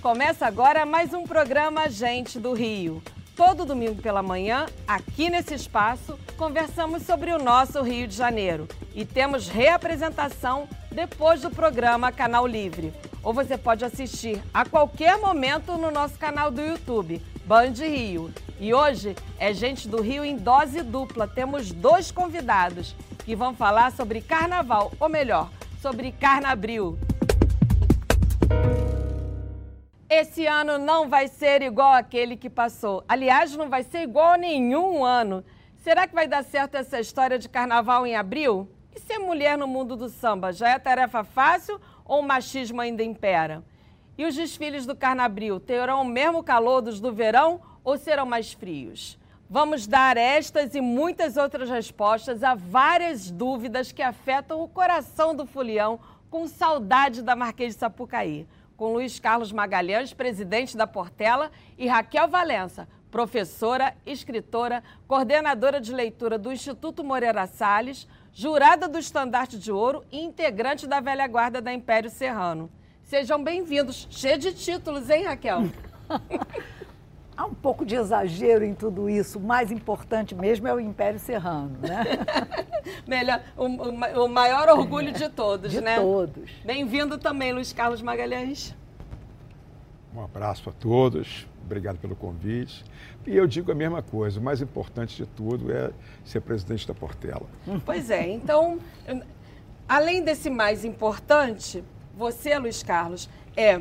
Começa agora mais um programa Gente do Rio. Todo domingo pela manhã, aqui nesse espaço, conversamos sobre o nosso Rio de Janeiro e temos reapresentação depois do programa Canal Livre. Ou você pode assistir a qualquer momento no nosso canal do YouTube, Band Rio. E hoje é Gente do Rio em dose dupla. Temos dois convidados que vão falar sobre carnaval, ou melhor, sobre carnabril. Esse ano não vai ser igual aquele que passou. Aliás, não vai ser igual a nenhum ano. Será que vai dar certo essa história de carnaval em abril? E ser mulher no mundo do samba já é tarefa fácil ou o machismo ainda impera? E os desfiles do carnabril terão o mesmo calor dos do verão ou serão mais frios? Vamos dar estas e muitas outras respostas a várias dúvidas que afetam o coração do fulião com saudade da Marquês de Sapucaí com Luiz Carlos Magalhães, presidente da Portela, e Raquel Valença, professora, escritora, coordenadora de leitura do Instituto Moreira Salles, jurada do Estandarte de Ouro e integrante da velha guarda da Império Serrano. Sejam bem-vindos. Cheio de títulos, hein, Raquel? Há um pouco de exagero em tudo isso. O mais importante mesmo é o Império Serrano, né? Melhor, o, o, o, maior orgulho de todos, de né? De todos. Bem-vindo também, Luiz Carlos Magalhães. Um abraço a todos. Obrigado pelo convite. E eu digo a mesma coisa, o mais importante de tudo é ser presidente da Portela. Pois é, então, além desse mais importante, você, Luiz Carlos, é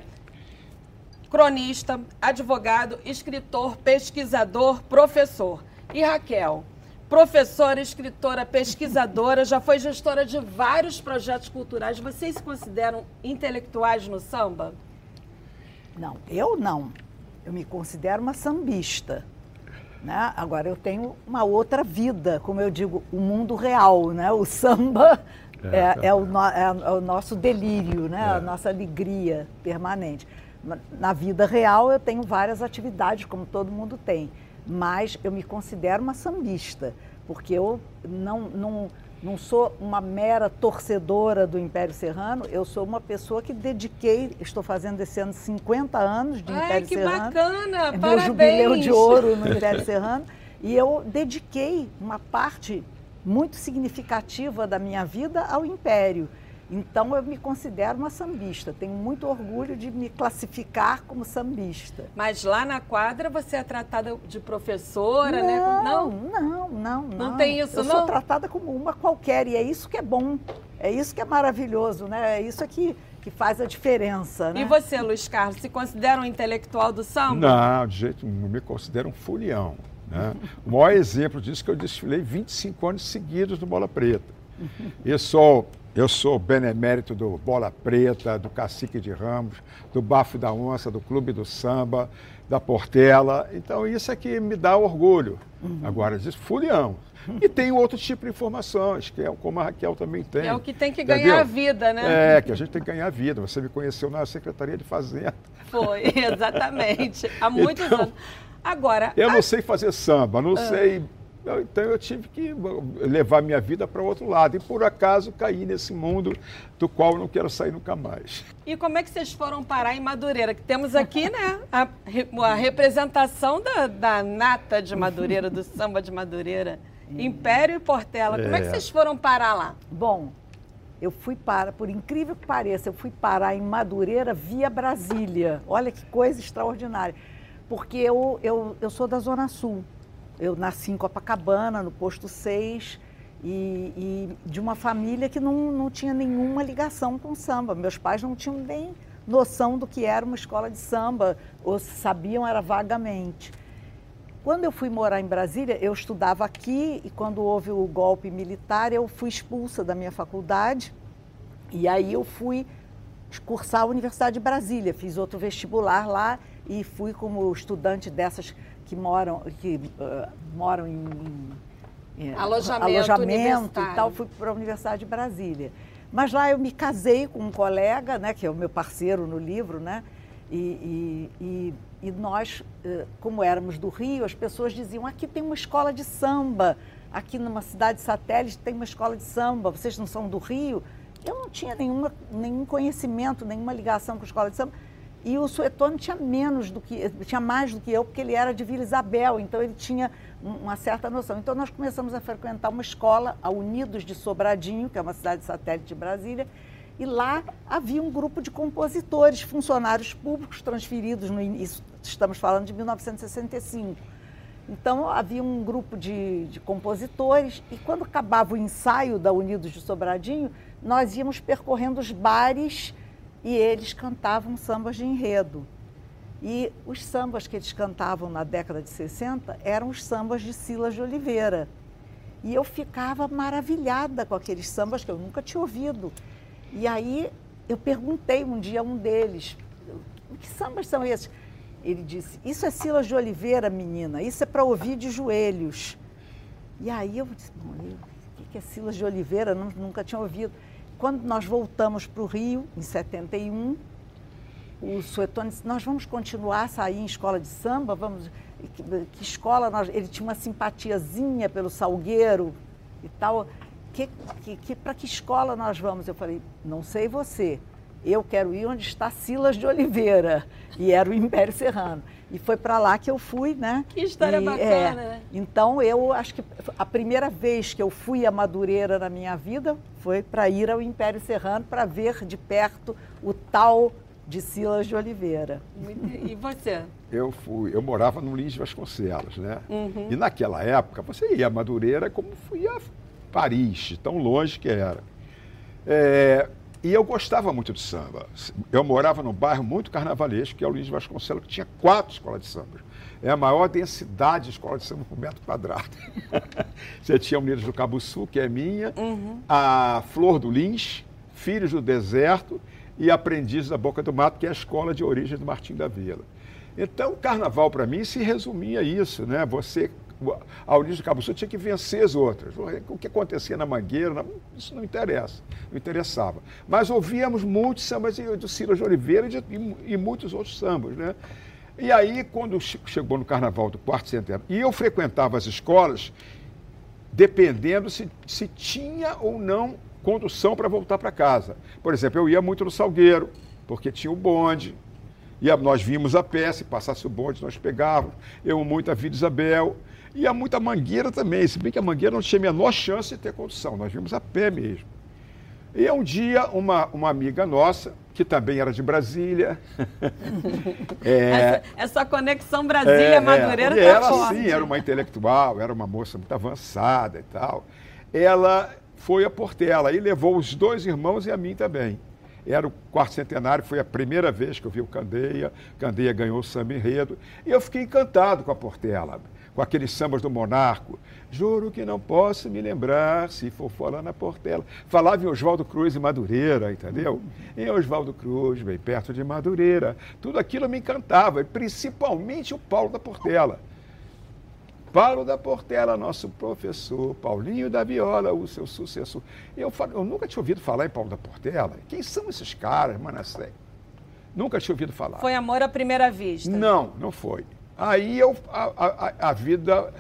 cronista, advogado, escritor, pesquisador, professor. E Raquel, professora, escritora, pesquisadora, já foi gestora de vários projetos culturais. Vocês se consideram intelectuais no samba? Não, eu não. Eu me considero uma sambista. Né? Agora, eu tenho uma outra vida, como eu digo, o mundo real. Né? O samba é, é, é, o, no, é o, nosso delírio, né? a é. nossa alegria permanente. Na vida real, eu tenho várias atividades, como todo mundo tem, mas eu me considero uma sambista, porque eu não, não, não sou uma mera torcedora do Império Serrano, eu sou uma pessoa que dediquei, estou fazendo esse ano 50 anos de Ai, Império que Serrano. bacana! É Parabéns. meu jubileu de ouro no Império Serrano. E eu dediquei uma parte muito significativa da minha vida ao Império. Então eu me considero uma sambista, tenho muito orgulho de me classificar como sambista. Mas lá na quadra você é tratada de professora, não, né? Não, não, não, não. Não tem isso, eu não? Eu sou tratada como uma qualquer e é isso que é bom, é isso que é maravilhoso, né? É isso que, que faz a diferença, né? E você, Luiz Carlos, se considera um intelectual do samba? Não, de jeito nenhum, me considero um folião. Né? o maior exemplo disso é que eu desfilei 25 anos seguidos no Bola Preta. Eu sou eu sou benemérito do Bola Preta, do Cacique de Ramos, do Bafo da Onça, do Clube do Samba, da Portela. Então, isso é que me dá orgulho. Uhum. Agora, diz fulião. E tem outro tipo de informações, que é como a Raquel também tem. É o que tem que ganhar a vida, né? É, que a gente tem que ganhar a vida. Você me conheceu na Secretaria de Fazenda. Foi, exatamente. Há muitos então, anos. Agora. Eu a... não sei fazer samba, não ah. sei então eu tive que levar minha vida para outro lado. E por acaso caí nesse mundo do qual eu não quero sair nunca mais. E como é que vocês foram parar em Madureira? Que temos aqui, né, a, a representação da, da, nata de Madureira, do samba de Madureira. Império e Portela. Como é. é que vocês foram parar lá? Bom, eu fui para, por incrível que pareça, eu fui parar em Madureira via Brasília. Olha que coisa extraordinária. Porque eu, eu, eu sou da Zona Sul. Eu nasci em Copacabana, no posto 6, e, e de uma família que não, não tinha nenhuma ligação com samba. Meus pais não tinham nem noção do que era uma escola de samba, ou sabiam era vagamente. Quando eu fui morar em Brasília, eu estudava aqui e quando houve o golpe militar, eu fui expulsa da minha faculdade e aí eu fui cursar a Universidade de Brasília, fiz outro vestibular lá e fui como estudante dessas que moram, que, uh, moram em, em alojamento, alojamento e tal, fui para a Universidade de Brasília. Mas lá eu me casei com um colega, né, que é o meu parceiro no livro, né, e, e, e, e nós, uh, como éramos do Rio, as pessoas diziam, aqui tem uma escola de samba, aqui numa cidade satélite tem uma escola de samba, vocês não são do Rio? Eu não tinha nenhuma, nenhum conhecimento, nenhuma ligação com a escola de samba. E o Suetônio tinha menos do que, tinha mais do que eu, porque ele era de Vila Isabel, então ele tinha uma certa noção. Então nós começamos a frequentar uma escola, a Unidos de Sobradinho, que é uma cidade satélite de Brasília, e lá havia um grupo de compositores, funcionários públicos transferidos no início, estamos falando de 1965. Então havia um grupo de, de compositores e quando acabava o ensaio da Unidos de Sobradinho, nós íamos percorrendo os bares e eles cantavam sambas de enredo. E os sambas que eles cantavam na década de 60 eram os sambas de Silas de Oliveira. E eu ficava maravilhada com aqueles sambas que eu nunca tinha ouvido. E aí eu perguntei um dia a um deles, que sambas são esses? Ele disse, isso é Silas de Oliveira, menina, isso é para ouvir de joelhos. E aí eu disse, o que é Silas de Oliveira? nunca tinha ouvido. Quando nós voltamos para o Rio, em 71, o Suetone disse, nós vamos continuar a sair em escola de samba, vamos... Que, que escola nós... Ele tinha uma simpatiazinha pelo Salgueiro e tal. Que, que, que para que escola nós vamos? Eu falei, não sei você, eu quero ir onde está Silas de Oliveira, e era o Império Serrano. E foi para lá que eu fui, né? Que história e, bacana, é, né? Então, eu acho que a primeira vez que eu fui a Madureira na minha vida foi para ir ao Império Serrano para ver de perto o tal de Silas de Oliveira. E você? Eu fui, eu morava no Lins Vasconcelos, né? Uhum. E naquela época, você ia a Madureira como fui a Paris, tão longe que era. É, e eu gostava muito de samba. Eu morava num bairro muito carnavalesco, que é o Luiz Vasconcelos, que tinha quatro escolas de samba. É a maior densidade de escola de samba por metro quadrado. Você tinha Unidos do Cabo Sul, que é minha, uhum. a Flor do Lins, Filhos do Deserto e Aprendizes da Boca do Mato, que é a escola de origem do Martim da Vila. Então, o carnaval, para mim, se resumia a isso, né? Você a Unidos do Cabo Sul tinha que vencer as outras. O que acontecia na Mangueira, isso não interessa, não interessava. Mas ouvíamos muitos sambas do Silas de Oliveira e, de, e, e muitos outros sambas, né? E aí, quando chegou no carnaval do quarto centenário, e eu frequentava as escolas, dependendo se, se tinha ou não condução para voltar para casa. Por exemplo, eu ia muito no Salgueiro, porque tinha o bonde, e nós vimos a pé, se passasse o bonde, nós pegávamos. Eu muito a Vida Isabel. E há muita mangueira também, se bem que a mangueira não tinha a menor chance de ter condução, nós vimos a pé mesmo. E um dia, uma, uma amiga nossa, que também era de Brasília. é, essa, essa, conexão Brasília-Madureira é, é, tá Ela, sim, era uma intelectual, era uma moça muito avançada e tal. Ela foi a Portela e levou os dois irmãos e a mim também. Era o quarto centenário, foi a primeira vez que eu vi o Candeia. Candeia ganhou o samba enredo. E eu fiquei encantado com a Portela com aqueles sambas do Monarco. Juro que não posso me lembrar se for falar na Portela. Falava em Oswaldo Cruz e Madureira, entendeu? Em Oswaldo Cruz, bem perto de Madureira. Tudo aquilo me encantava, principalmente o Paulo da Portela. Paulo da Portela, nosso professor, Paulinho da Viola, o seu sucessor. Eu, eu nunca tinha ouvido falar em Paulo da Portela. Quem são esses caras, Manassé? Nunca tinha ouvido falar. Foi amor à primeira vista? Não, não foi. Aí eu, a, a, a, vida,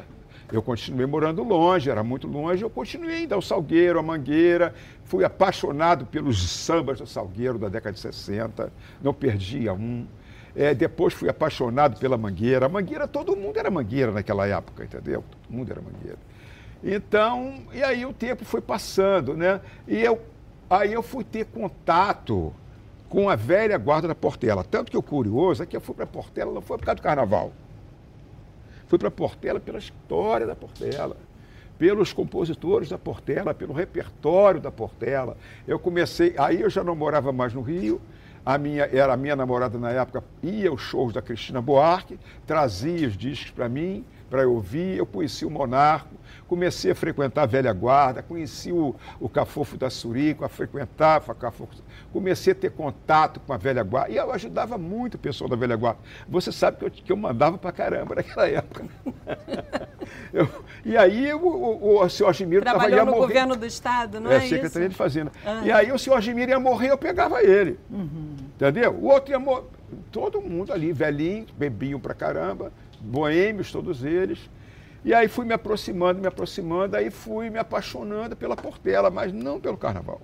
eu continuei morando longe, era muito longe, eu continuei indo ao Salgueiro, à Mangueira, fui apaixonado pelos sambas do Salgueiro da década de 60, não perdia um. É, depois fui apaixonado pela Mangueira. A Mangueira, todo mundo era Mangueira naquela época, entendeu? Todo mundo era Mangueira. Então, e aí o tempo foi passando, né? E eu, aí eu fui ter contato com a velha guarda da Portela. Tanto que o curioso é que eu fui para a Portela, não foi por causa do carnaval. Fui para Portela pela história da Portela, pelos compositores da Portela, pelo repertório da Portela. Eu comecei, aí eu já não morava mais no Rio, a minha, era a minha namorada na época, ia aos shows da Cristina Buarque, trazia os discos para mim, para eu ouvir, eu conheci o Monarco, comecei a frequentar a velha guarda, conheci o, o Cafofo da Surico, a frequentar a Cafofo, comecei a ter contato com a velha guarda, e eu ajudava muito o pessoal da velha guarda. Você sabe que eu, que eu mandava para caramba naquela época. eu, e aí o, o, o senhor Argimiro estava ia no morrer. governo do Estado, não é, é Secretaria isso? de Fazenda. Ah. E aí o senhor Argimiro ia morrer, eu pegava ele. Uhum. Entendeu? O outro ia morrer. Todo mundo ali, velhinho, bebiam para caramba, boêmios todos eles. E aí fui me aproximando, me aproximando, aí fui me apaixonando pela Portela, mas não pelo carnaval.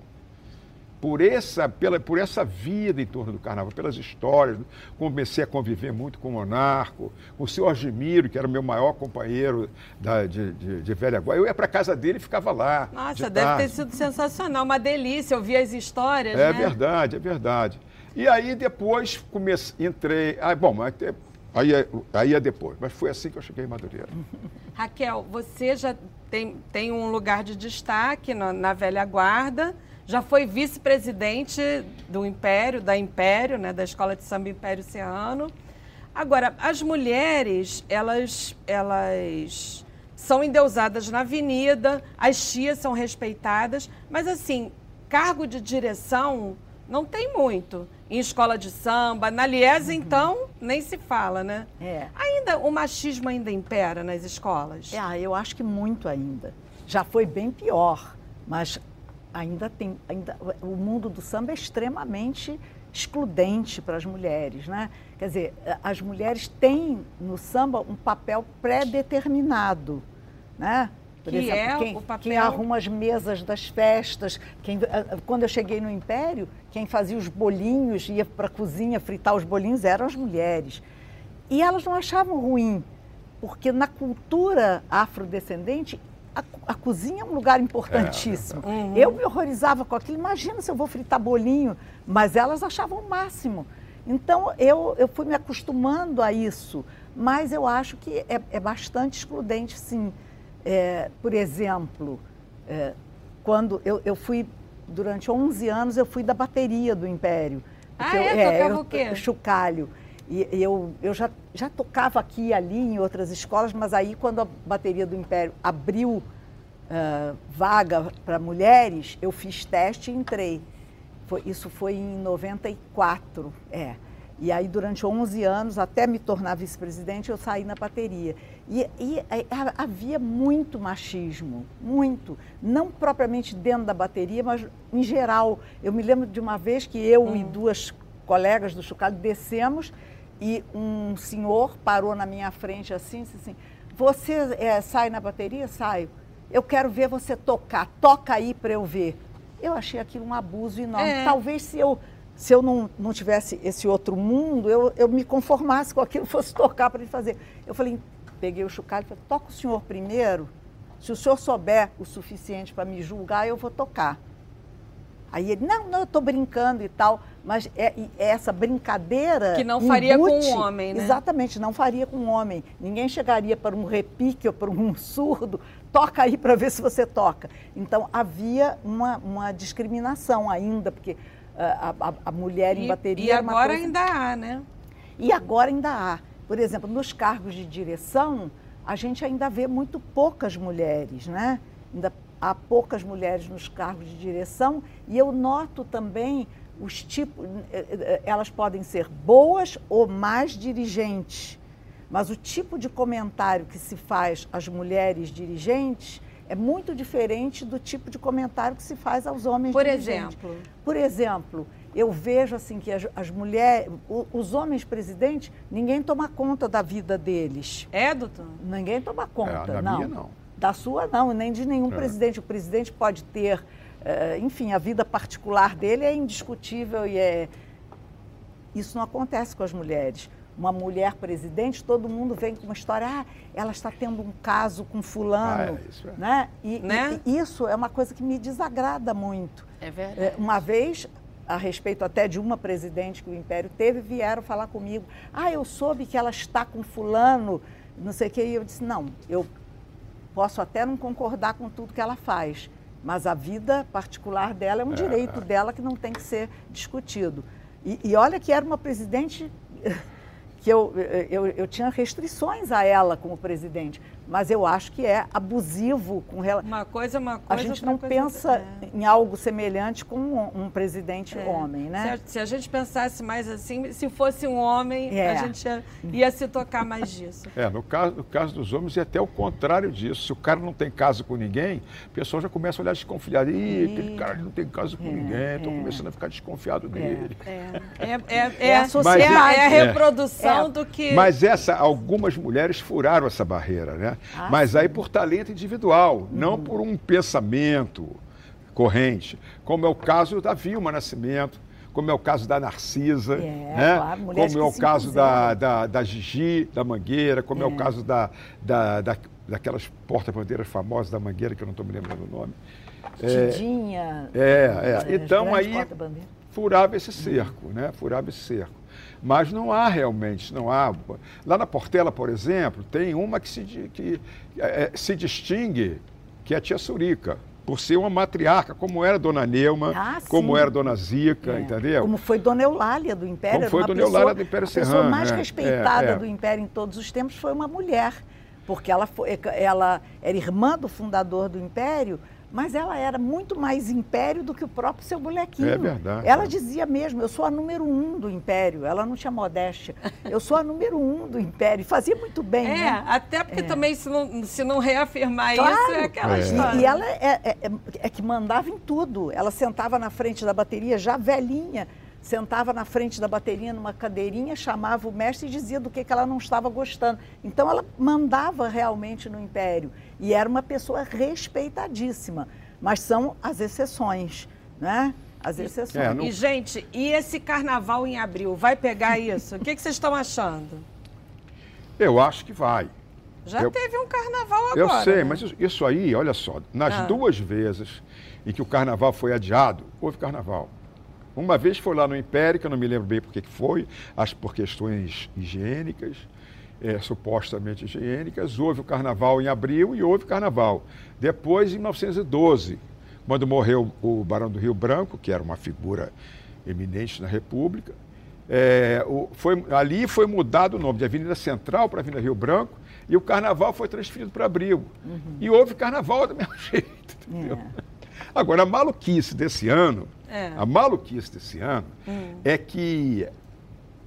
por essa, pela, por essa vida em torno do carnaval, pelas histórias. Comecei a conviver muito com o Monarco, com o senhor Argemiro, que era o meu maior companheiro da, de, de, de Velha Guarda. Eu ia para casa dele e ficava lá. Nossa, deve tarde. ter sido sensacional, uma delícia ouvir as histórias. É né? verdade, é verdade. E aí depois comecei, entrei. Ah, bom, Aí é, aí é depois, mas foi assim que eu cheguei em Madureira. Raquel, você já tem, tem um lugar de destaque na, na velha guarda, já foi vice-presidente do Império, da Império, né, da Escola de Samba Império Oceano. Agora, as mulheres, elas, elas são endeusadas na avenida, as tias são respeitadas, mas assim, cargo de direção não tem muito em escola de samba. Na Liesa, uhum. então, nem se fala, né? É. Ainda, o machismo ainda impera nas escolas? É, eu acho que muito ainda. Já foi bem pior, mas ainda tem. Ainda, o mundo do samba é extremamente excludente para as mulheres, né? Quer dizer, as mulheres têm no samba um papel pré-determinado, né? Por que exemplo, é quem, o papel... quem arruma as mesas das festas, quem, quando eu cheguei no Império, quem fazia os bolinhos, ia para a cozinha fritar os bolinhos eram as mulheres. E elas não achavam ruim, porque na cultura afrodescendente, a, a cozinha é um lugar importantíssimo. É, é uhum. Eu me horrorizava com aquilo, imagina se eu vou fritar bolinho, mas elas achavam o máximo. Então eu, eu fui me acostumando a isso, mas eu acho que é, é bastante excludente, sim. É, por exemplo, é, quando eu, eu fui, durante 11 anos, eu fui da bateria do Império. Ah, é? é Tocava eu, o quê? Chocalho. E eu, eu já, já tocava aqui e ali em outras escolas, mas aí quando a bateria do Império abriu uh, vaga para mulheres, eu fiz teste e entrei. Foi, isso foi em 94, é. E aí, durante 11 anos, até me tornar vice-presidente, eu saí na bateria. E, e, e, havia muito machismo, muito. Não propriamente dentro da bateria, mas em geral. Eu me lembro de uma vez que eu hum. e duas colegas do Chucalho descemos e um senhor parou na minha frente assim, disse assim, você é, sai na bateria? Saio. Eu quero ver você tocar, toca aí para eu ver. Eu achei aquilo um abuso enorme. É. Talvez se eu se eu não, não tivesse esse outro mundo, eu, eu me conformasse com aquilo, fosse tocar para ele fazer. Eu falei, peguei o chocalho e falei, toca o senhor primeiro. Se o senhor souber o suficiente para me julgar, eu vou tocar. Aí ele, não, não, eu estou brincando e tal, mas é, é, essa brincadeira. Que não faria com um homem, né? Exatamente, não faria com um homem. Ninguém chegaria para um repique ou para um surdo, toca aí para ver se você toca. Então havia uma, uma discriminação ainda, porque a, a, a mulher em bateria. E agora coisa... ainda há, né? E agora ainda há. Por exemplo, nos cargos de direção, a gente ainda vê muito poucas mulheres, né? Ainda há poucas mulheres nos cargos de direção e eu noto também os tipos, eh, eh, elas podem ser boas ou mais dirigentes, mas o tipo de comentário que se faz às mulheres dirigentes é muito diferente do tipo de comentário que se faz aos homens Por exemplo? Por exemplo, eu vejo assim que as, as mulheres, os homens presidentes, ninguém toma conta da vida deles. É, doutor? Ninguém toma conta, é, não. Minha, não. Da sua não, nem de nenhum é. presidente. O presidente pode ter, uh, enfim, a vida particular dele é indiscutível e é isso não acontece com as mulheres uma mulher presidente, todo mundo vem com uma história, ah, ela está tendo um caso com fulano, ah, é, isso é. né? E, né? E, isso é uma coisa que me desagrada muito. É verdade. Uma vez, a respeito até de uma presidente que o Império teve, vieram falar comigo, ah, eu soube que ela está com fulano, não sei o que, e eu disse, não, eu posso até não concordar com tudo que ela faz, mas a vida particular dela é um é. direito dela que não tem que ser discutido. E, e olha que era uma presidente que eu, eu, eu tinha restrições a ela como presidente, mas eu acho que é abusivo com relação. Uma coisa, uma coisa. A gente não pensa é. em algo semelhante com um, um presidente é. homem, né? Se a, se a, gente pensasse mais assim, se fosse um homem, é. a gente ia, ia, se tocar mais disso. É, no caso, no caso dos homens é até o contrário disso. Se o cara não tem caso com ninguém, o pessoal já começa a olhar desconfiado. Ih, aquele cara não tem caso com é, ninguém, estou é. começando a ficar desconfiado dele. É, é, é, a sociedade, é a reprodução do que. Mas essa, algumas mulheres furaram essa barreira, né? Ah, Mas sim. aí por talento individual, uhum. não por um pensamento. corrente, como é o caso da Vilma Nascimento, como é o caso da Narcisa, É, né? claro, como é o caso da, da, da Gigi, da Mangueira, como é, o É. caso da, da, da- daquelas porta-bandeiras famosas da Mangueira, que eu não estou me lembrando o nome. É, Tidinha. é, é. as Então, grandes aí- furava esse cerco, né? Furava esse cerco. Mas não há realmente, não há. Lá na Portela, por exemplo, tem uma que se, que, eh, se distingue, que é a tia Surica, por ser uma matriarca, como era Dona Neuma, Ah, como era Dona Zica, É. entendeu? Como foi Dona Eulália do Império. Como foi uma Dona pessoa- Eulália do Império A pessoa Serrano, mais é, respeitada é, é. do Império em todos os tempos foi uma mulher. Porque ela, foi, ela era irmã do fundador do Império, mas ela era muito mais império do que o próprio seu bonequinho. É verdade, Ela é. dizia mesmo, eu sou a número um do Império. Ela não tinha modéstia. Eu sou a número um do Império. E fazia muito bem, É, né? até porque É. também se não, se não reafirmar Claro. isso, é aquela É. história. E, e ela é, é- é- é que mandava em tudo. Ela sentava na frente da bateria, já velhinha, sentava na frente da bateria numa cadeirinha, chamava o mestre e dizia do que, que ela não estava gostando. Então ela mandava realmente no Império. E era uma pessoa respeitadíssima. Mas são as exceções, né? As exceções. É, não- E, gente, e esse carnaval em abril? Vai pegar isso? O que, que vocês estão achando? Eu acho que vai. Já Eu- teve um carnaval agora. Eu sei, né? mas isso, isso aí, olha só, nas Ah. duas vezes em que o carnaval foi adiado, houve carnaval. Uma vez foi lá no Império, que eu não me lembro bem por que foi, acho por questões higiênicas, eh, supostamente higiênicas. Houve o carnaval em abril e houve carnaval. Depois, em 1912, quando morreu o Barão do Rio Branco, que era uma figura eminente na República, é, o- foi, ali foi mudado o nome de Avenida Central para Avenida Rio Branco e o carnaval foi transferido para abril. E houve carnaval do mesmo jeito. entendeu? Agora, a maluquice desse ano, É. a maluquice desse ano é que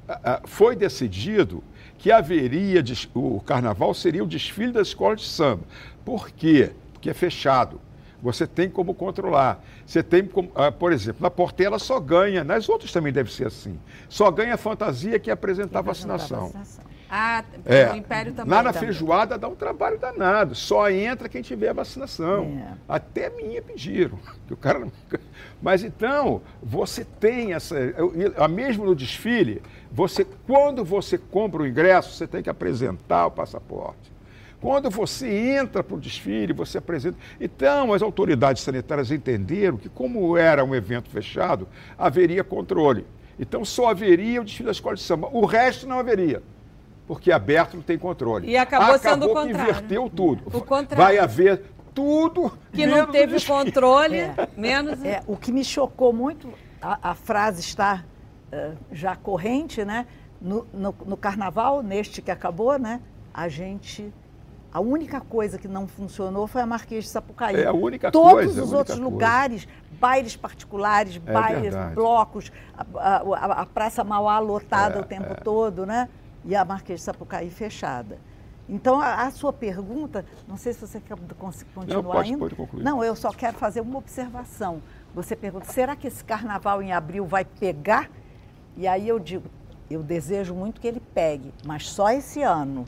a- a- foi decidido que haveria, des- o carnaval seria o desfile das escolas de samba. Por quê? Porque é fechado. Você tem como controlar. Você tem como, ah, por exemplo, na Portela só ganha, nas outras também deve ser assim. Só ganha a fantasia que apresentar vacinação. Ah, É, o Império também. lá na também. feijoada dá um trabalho danado. Só entra quem tiver vacinação. É. Até minha pediram. Que o cara não... Mas então, você tem essa. a mesmo no desfile, você, quando você compra o ingresso, você tem que apresentar o passaporte. Quando você entra para o desfile, você apresenta. Então, as autoridades sanitárias entenderam que, como era um evento fechado, haveria controle. Então, só haveria o desfile da escola de samba. O resto não haveria porque aberto não tem controle. E acabou sendo o contrário. inverteu tudo. O contrário. Vai haver tudo Que não o teve controle, É. menos. É, o que me chocou muito, a, a frase está eh, já corrente, né? No, no- no carnaval, neste que acabou, né? A gente. A única coisa que não funcionou foi a Marquês de Sapucaí. É a única Todos coisa, a os única outros coisa. lugares, bailes particulares, É bailes, verdade. blocos, a, a- a- a Praça Mauá lotada É, o tempo todo, né? E a Marquês de Sapucaí fechada. Então, a, a sua pergunta, não sei se você quer continuar pode- ainda. pode concluir. Não, eu só quero fazer uma observação. Você pergunta, será que esse carnaval em abril vai pegar? E aí eu digo, eu desejo muito que ele pegue, mas só esse ano.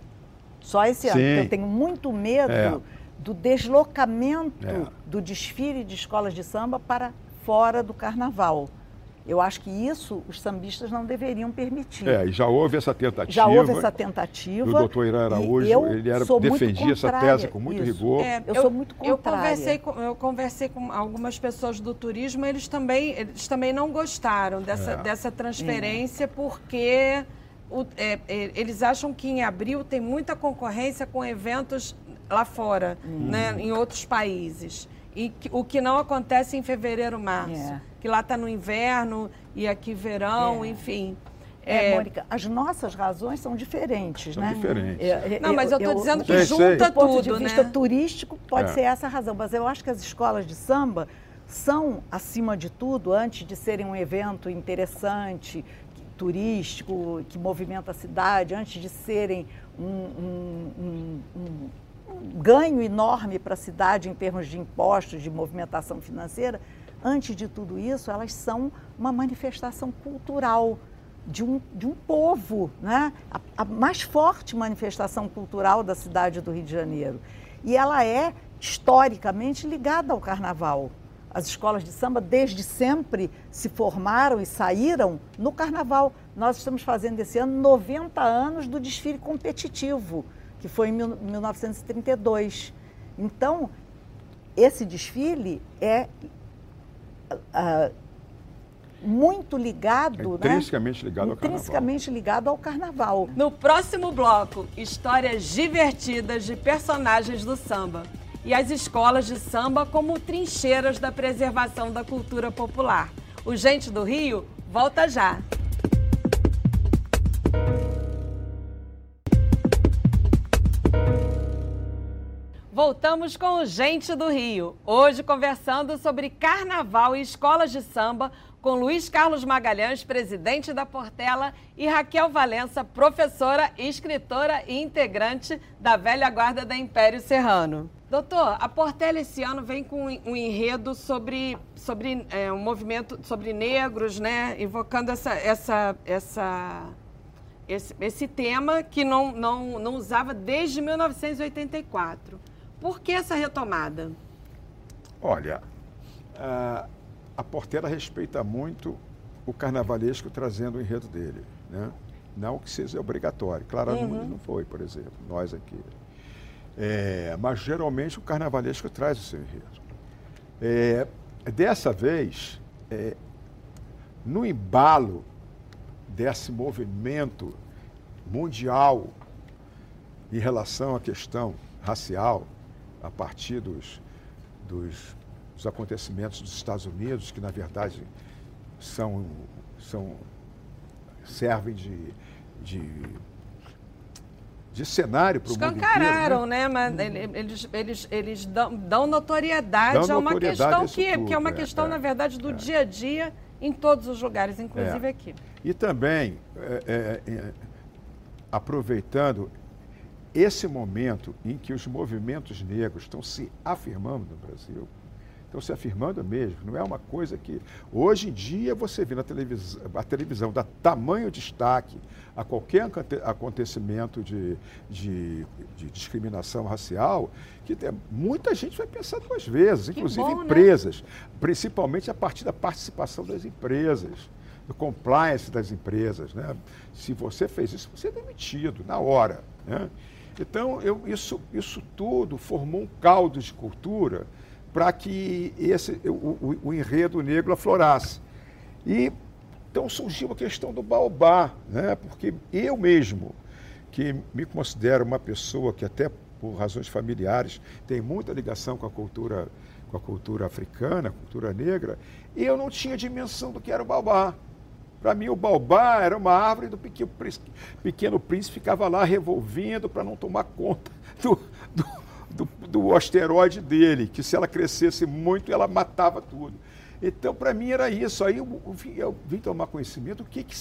Só esse ano. Sim. Porque eu tenho muito medo É. do deslocamento É. do desfile de escolas de samba para fora do carnaval. Eu acho que isso os sambistas não deveriam permitir. É, e já houve essa tentativa. Já houve essa tentativa. do doutor Irã Araújo, eu ele era, defendia essa tese com muito isso. rigor. É, Eu sou muito Eu contrária. conversei, com, eu conversei com algumas pessoas do turismo, eles também, eles também não gostaram dessa, É. dessa transferência, porque o- é, é, eles acham que em abril tem muita concorrência com eventos lá fora, né, em outros países. E que- o que não acontece em fevereiro, março. É. Que lá está no inverno e aqui verão, É. enfim. É, É, Mônica, as nossas razões são diferentes, São né? diferentes. É, Não, mas eu estou dizendo que Sei, junta sei. do ponto tudo, de vista né? turístico, pode É. ser essa a razão. Mas eu acho que as escolas de samba são, acima de tudo, antes de serem um evento interessante, turístico, que movimenta a cidade, antes de serem um- um- um- um ganho enorme para a cidade em termos de impostos, de movimentação financeira, antes de tudo isso, elas são uma manifestação cultural de um, de um povo, né? a, a mais forte manifestação cultural da cidade do Rio de Janeiro. E ela é historicamente ligada ao carnaval. As escolas de samba, desde sempre, se formaram e saíram no carnaval. Nós estamos fazendo esse ano 90 anos do desfile competitivo, que foi em 1932. Então, esse desfile é uh, muito ligado, é intrinsecamente né? ligado ao carnaval. Intrinsecamente ligado ao carnaval. No próximo bloco, histórias divertidas de personagens do samba e as escolas de samba como trincheiras da preservação da cultura popular. O Gente do Rio volta já. Voltamos com o Gente do Rio. Hoje conversando sobre carnaval e escolas de samba com Luiz Carlos Magalhães, presidente da Portela, e Raquel Valença, professora, escritora e integrante da velha guarda da Império Serrano. Doutor, a Portela esse ano vem com um enredo sobre, sobre é, um movimento sobre negros, né? Invocando essa, essa, essa, esse, esse tema que não, não, não usava desde 1984. Por que essa retomada? Olha, uh a Portela respeita muito o carnavalesco trazendo o enredo dele. Né? Não que seja obrigatório. Claramente uhum. não foi, por exemplo, nós aqui. É, mas geralmente o carnavalesco traz o seu enredo. É, dessa vez, é, no embalo desse movimento mundial em relação à questão racial, a partir dos, dos os acontecimentos dos Estados Unidos, que na verdade são, são servem de, de, de cenário para o mundo inteiro. Escancararam, né? né? Mas eles, eles, eles dão, dão notoriedade dão a uma questão que, tudo, que é uma é, questão, é, na verdade, do é. dia a dia em todos os lugares, inclusive é. aqui. E também, é, é, aproveitando esse momento em que os movimentos negros estão se afirmando no Brasil, Estão se afirmando mesmo. Não é uma coisa que. Hoje em dia você vê na televisão, a televisão dá tamanho destaque a qualquer acontecimento de, de, de discriminação racial, que tem, muita gente vai pensar duas vezes, inclusive bom, né? empresas, né? principalmente a partir da participação das empresas do compliance das empresas. Né? Se você fez isso, você é demitido na hora. Né? Então, eu, isso, isso tudo formou um caldo de cultura para que esse, o, o, o, enredo negro aflorasse. E então surgiu a questão do baobá, né? porque eu mesmo, que me considero uma pessoa que até por razões familiares tem muita ligação com a cultura, com a cultura africana, a cultura negra, eu não tinha dimensão do que era o baobá. Para mim, o baobá era uma árvore do pequeno príncipe, pequeno príncipe ficava lá revolvendo para não tomar conta do, do do, do asteroide dele, que se ela crescesse muito, ela matava tudo. Então, para mim era isso. Aí eu, eu, vim, tomar conhecimento do que, que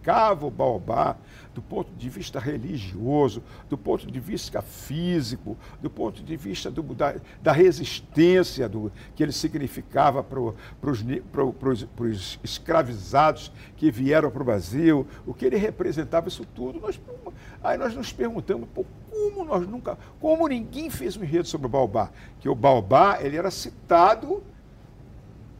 significava o baobá do ponto de vista religioso, do ponto de vista físico, do ponto de vista do, da, da, resistência do, que ele significava para os escravizados que vieram para o Brasil, o que ele representava, isso tudo. Nós, aí nós nos perguntamos, como nós nunca, como ninguém fez um enredo sobre o Baobá, que o Baobá ele era citado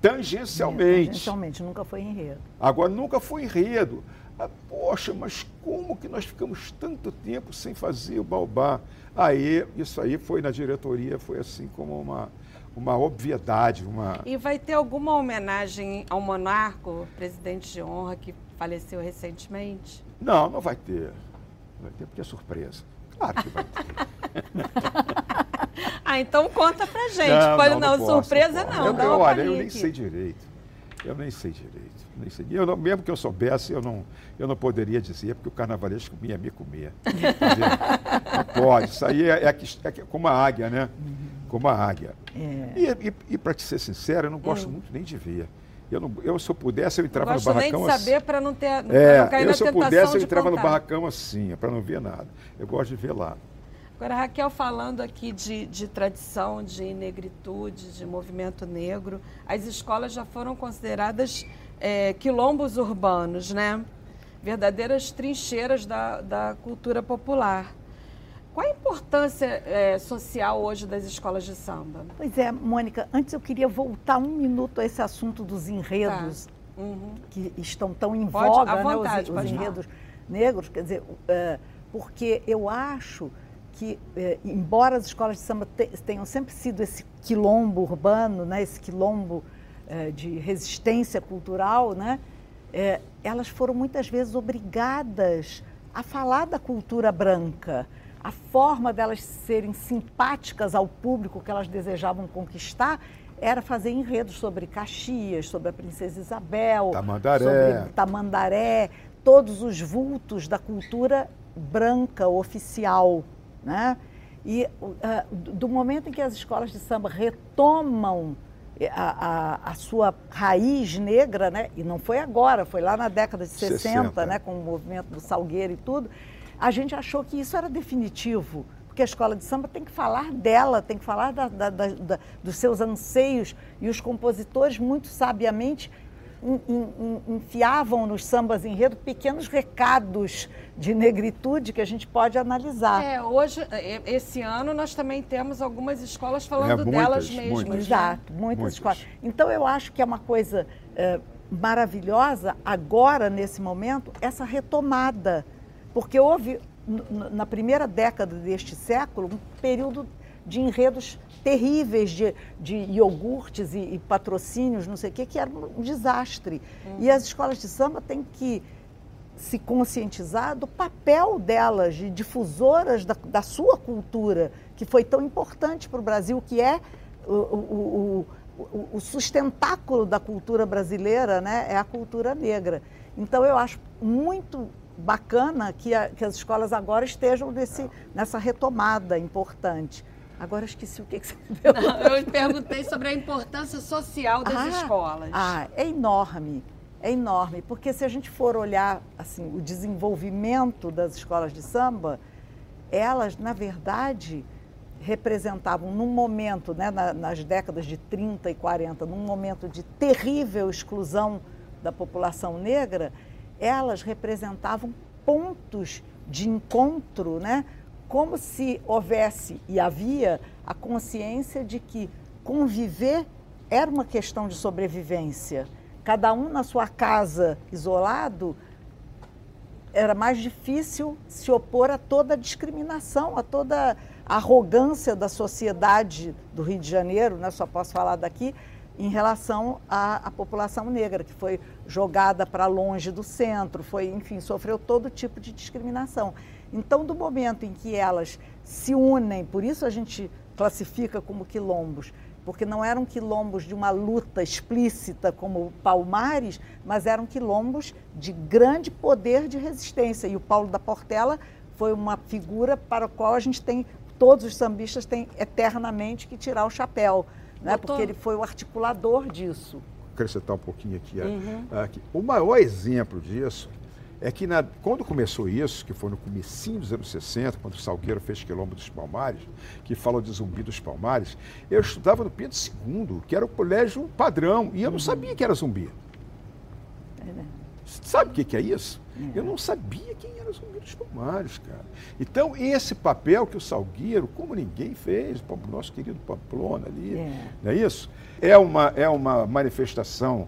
tangencialmente. Tangencialmente, nunca foi enredo. Agora nunca foi enredo. Ah, poxa, mas como que nós ficamos tanto tempo sem fazer o Baobá? Aí, isso aí foi na diretoria, foi assim como uma, uma obviedade. Uma... E vai ter alguma homenagem ao monarco, presidente de honra, que faleceu recentemente? Não, não vai ter. Não vai ter porque é surpresa. Claro que vai ter. ah, então conta pra gente. Não, Pode não, não, não surpresa não. Eu, eu, olha, eu nem aqui. sei direito. Eu nem sei direito. Nem sei. Eu não, mesmo que eu soubesse, eu não, eu não poderia dizer, porque o carnavalesco ia me comer. não pode. Isso aí é, é, é, como a águia, né? Como a águia. É. E, e, e para te ser sincero, eu não gosto muito nem de ver. Eu, não, eu, se eu pudesse, eu entrava no barracão. Nem de saber assim. para não ter. Não é, cair eu, se eu pudesse, eu entrava contar. no barracão assim, para não ver nada. Eu gosto de ver lá. Agora, Raquel, falando aqui de, de tradição, de negritude, de movimento negro, as escolas já foram consideradas é, quilombos urbanos, né? Verdadeiras trincheiras da, da cultura popular. Qual a importância é, social hoje das escolas de samba? Pois é, Mônica, antes eu queria voltar um minuto a esse assunto dos enredos tá. uhum. que estão tão em pode, voga, vontade, né, os, os enredos negros, quer dizer, uh, porque eu acho que, uh, embora as escolas de samba tenham sempre sido esse quilombo urbano, né, esse quilombo de resistência cultural, né, elas foram muitas vezes obrigadas a falar da cultura branca a forma delas serem simpáticas ao público que elas desejavam conquistar era fazer enredos sobre Caxias, sobre a Princesa Isabel, Tamandaré. sobre Tamandaré, todos os vultos da cultura branca oficial, né? E uh, do momento em que as escolas de samba retomam a, a, a, sua raiz negra, né? e não foi agora, foi lá na década de 60, 60. Né? com o movimento do Salgueiro e tudo, a gente achou que isso era definitivo, porque a escola de samba tem que falar dela, tem que falar da, da, da, dos seus anseios, e os compositores, muito sabiamente, enfiavam nos sambas enredo pequenos recados de negritude que a gente pode analisar. É, hoje, é, esse ano, nós também temos algumas escolas falando é, muitas, delas mesmas. Muitas. Né? Exato, muitas, muitas, escolas. Então, eu acho que é uma coisa é, maravilhosa, agora, nesse momento, essa retomada porque houve, na primeira década deste século, um período de enredos terríveis de, de iogurtes e, e patrocínios, não sei o quê, que era um desastre. Uhum. E as escolas de samba têm que se conscientizar do papel delas, de difusoras da, da sua cultura, que foi tão importante para o Brasil, que é o, o, o, o, sustentáculo da cultura brasileira, né? é a cultura negra. Então eu acho muito bacana que, a, que as escolas agora estejam nesse, nessa retomada importante. Agora esqueci o que, que você perguntou. Não, eu perguntei sobre a importância social das ah, escolas. Ah, é enorme, é enorme, porque se a gente for olhar assim, o desenvolvimento das escolas de samba, elas, na verdade, representavam num momento, né, na, nas décadas de 30 e 40, num momento de terrível exclusão da população negra, elas representavam pontos de encontro, né? Como se houvesse e havia a consciência de que conviver era uma questão de sobrevivência. Cada um na sua casa, isolado, era mais difícil se opor a toda a discriminação, a toda a arrogância da sociedade do Rio de Janeiro, né? só posso falar daqui, em relação à, à população negra, que foi jogada para longe do centro, foi, enfim, sofreu todo tipo de discriminação. Então, do momento em que elas se unem, por isso a gente classifica como quilombos, porque não eram quilombos de uma luta explícita como Palmares, mas eram quilombos de grande poder de resistência. E o Paulo da Portela foi uma figura para a qual a gente tem, todos os sambistas têm eternamente que tirar o chapéu né? porque ele foi o articulador disso. Acrescentar um pouquinho aqui, uhum. aqui. O maior exemplo disso é que na, quando começou isso, que foi no comecinho dos anos 60, quando o Salgueiro fez Quilombo dos Palmares, que falou de Zumbi dos Palmares, eu estudava no Pedro II, que era o colégio padrão, e eu não uhum. sabia que era zumbi. É? Sabe o que, que é isso? É. Eu não sabia quem era Zumbi dos Palmares, cara. Então, esse papel que o Salgueiro, como ninguém fez, o nosso querido Pamplona ali, é. não é isso? É uma, é uma manifestação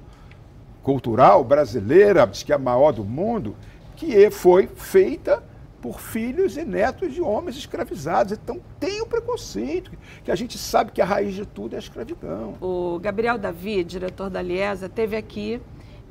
cultural brasileira, diz que é a maior do mundo, que foi feita por filhos e netos de homens escravizados. Então tem o preconceito, que a gente sabe que a raiz de tudo é a escravidão. O Gabriel Davi, diretor da Liesa, teve aqui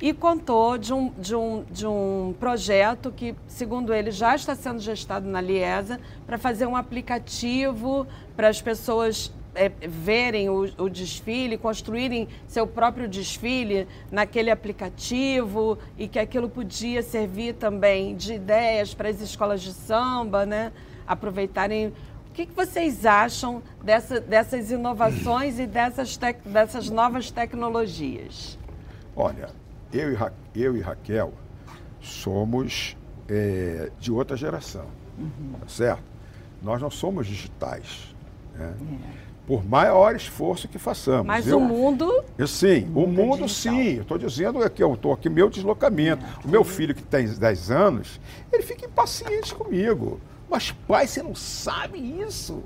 e contou de um, de, um, de um projeto que, segundo ele, já está sendo gestado na Liesa para fazer um aplicativo para as pessoas é, verem o, o, desfile, construírem seu próprio desfile naquele aplicativo e que aquilo podia servir também de ideias para as escolas de samba, né? Aproveitarem. O que, que vocês acham dessa, dessas inovações e dessas, tec, dessas novas tecnologias? Olha, eu e, Ra eu e Raquel somos é, de outra geração, uhum. tá certo? Nós não somos digitais. Né? É. Por maior esforço que façamos. Mas eu, o mundo. Eu, sim, o mundo, o mundo é sim. Eu estou dizendo que eu estou aqui, meu deslocamento. É. O meu filho, que tem 10 anos, ele fica impaciente comigo. Mas, pai, você não sabe isso.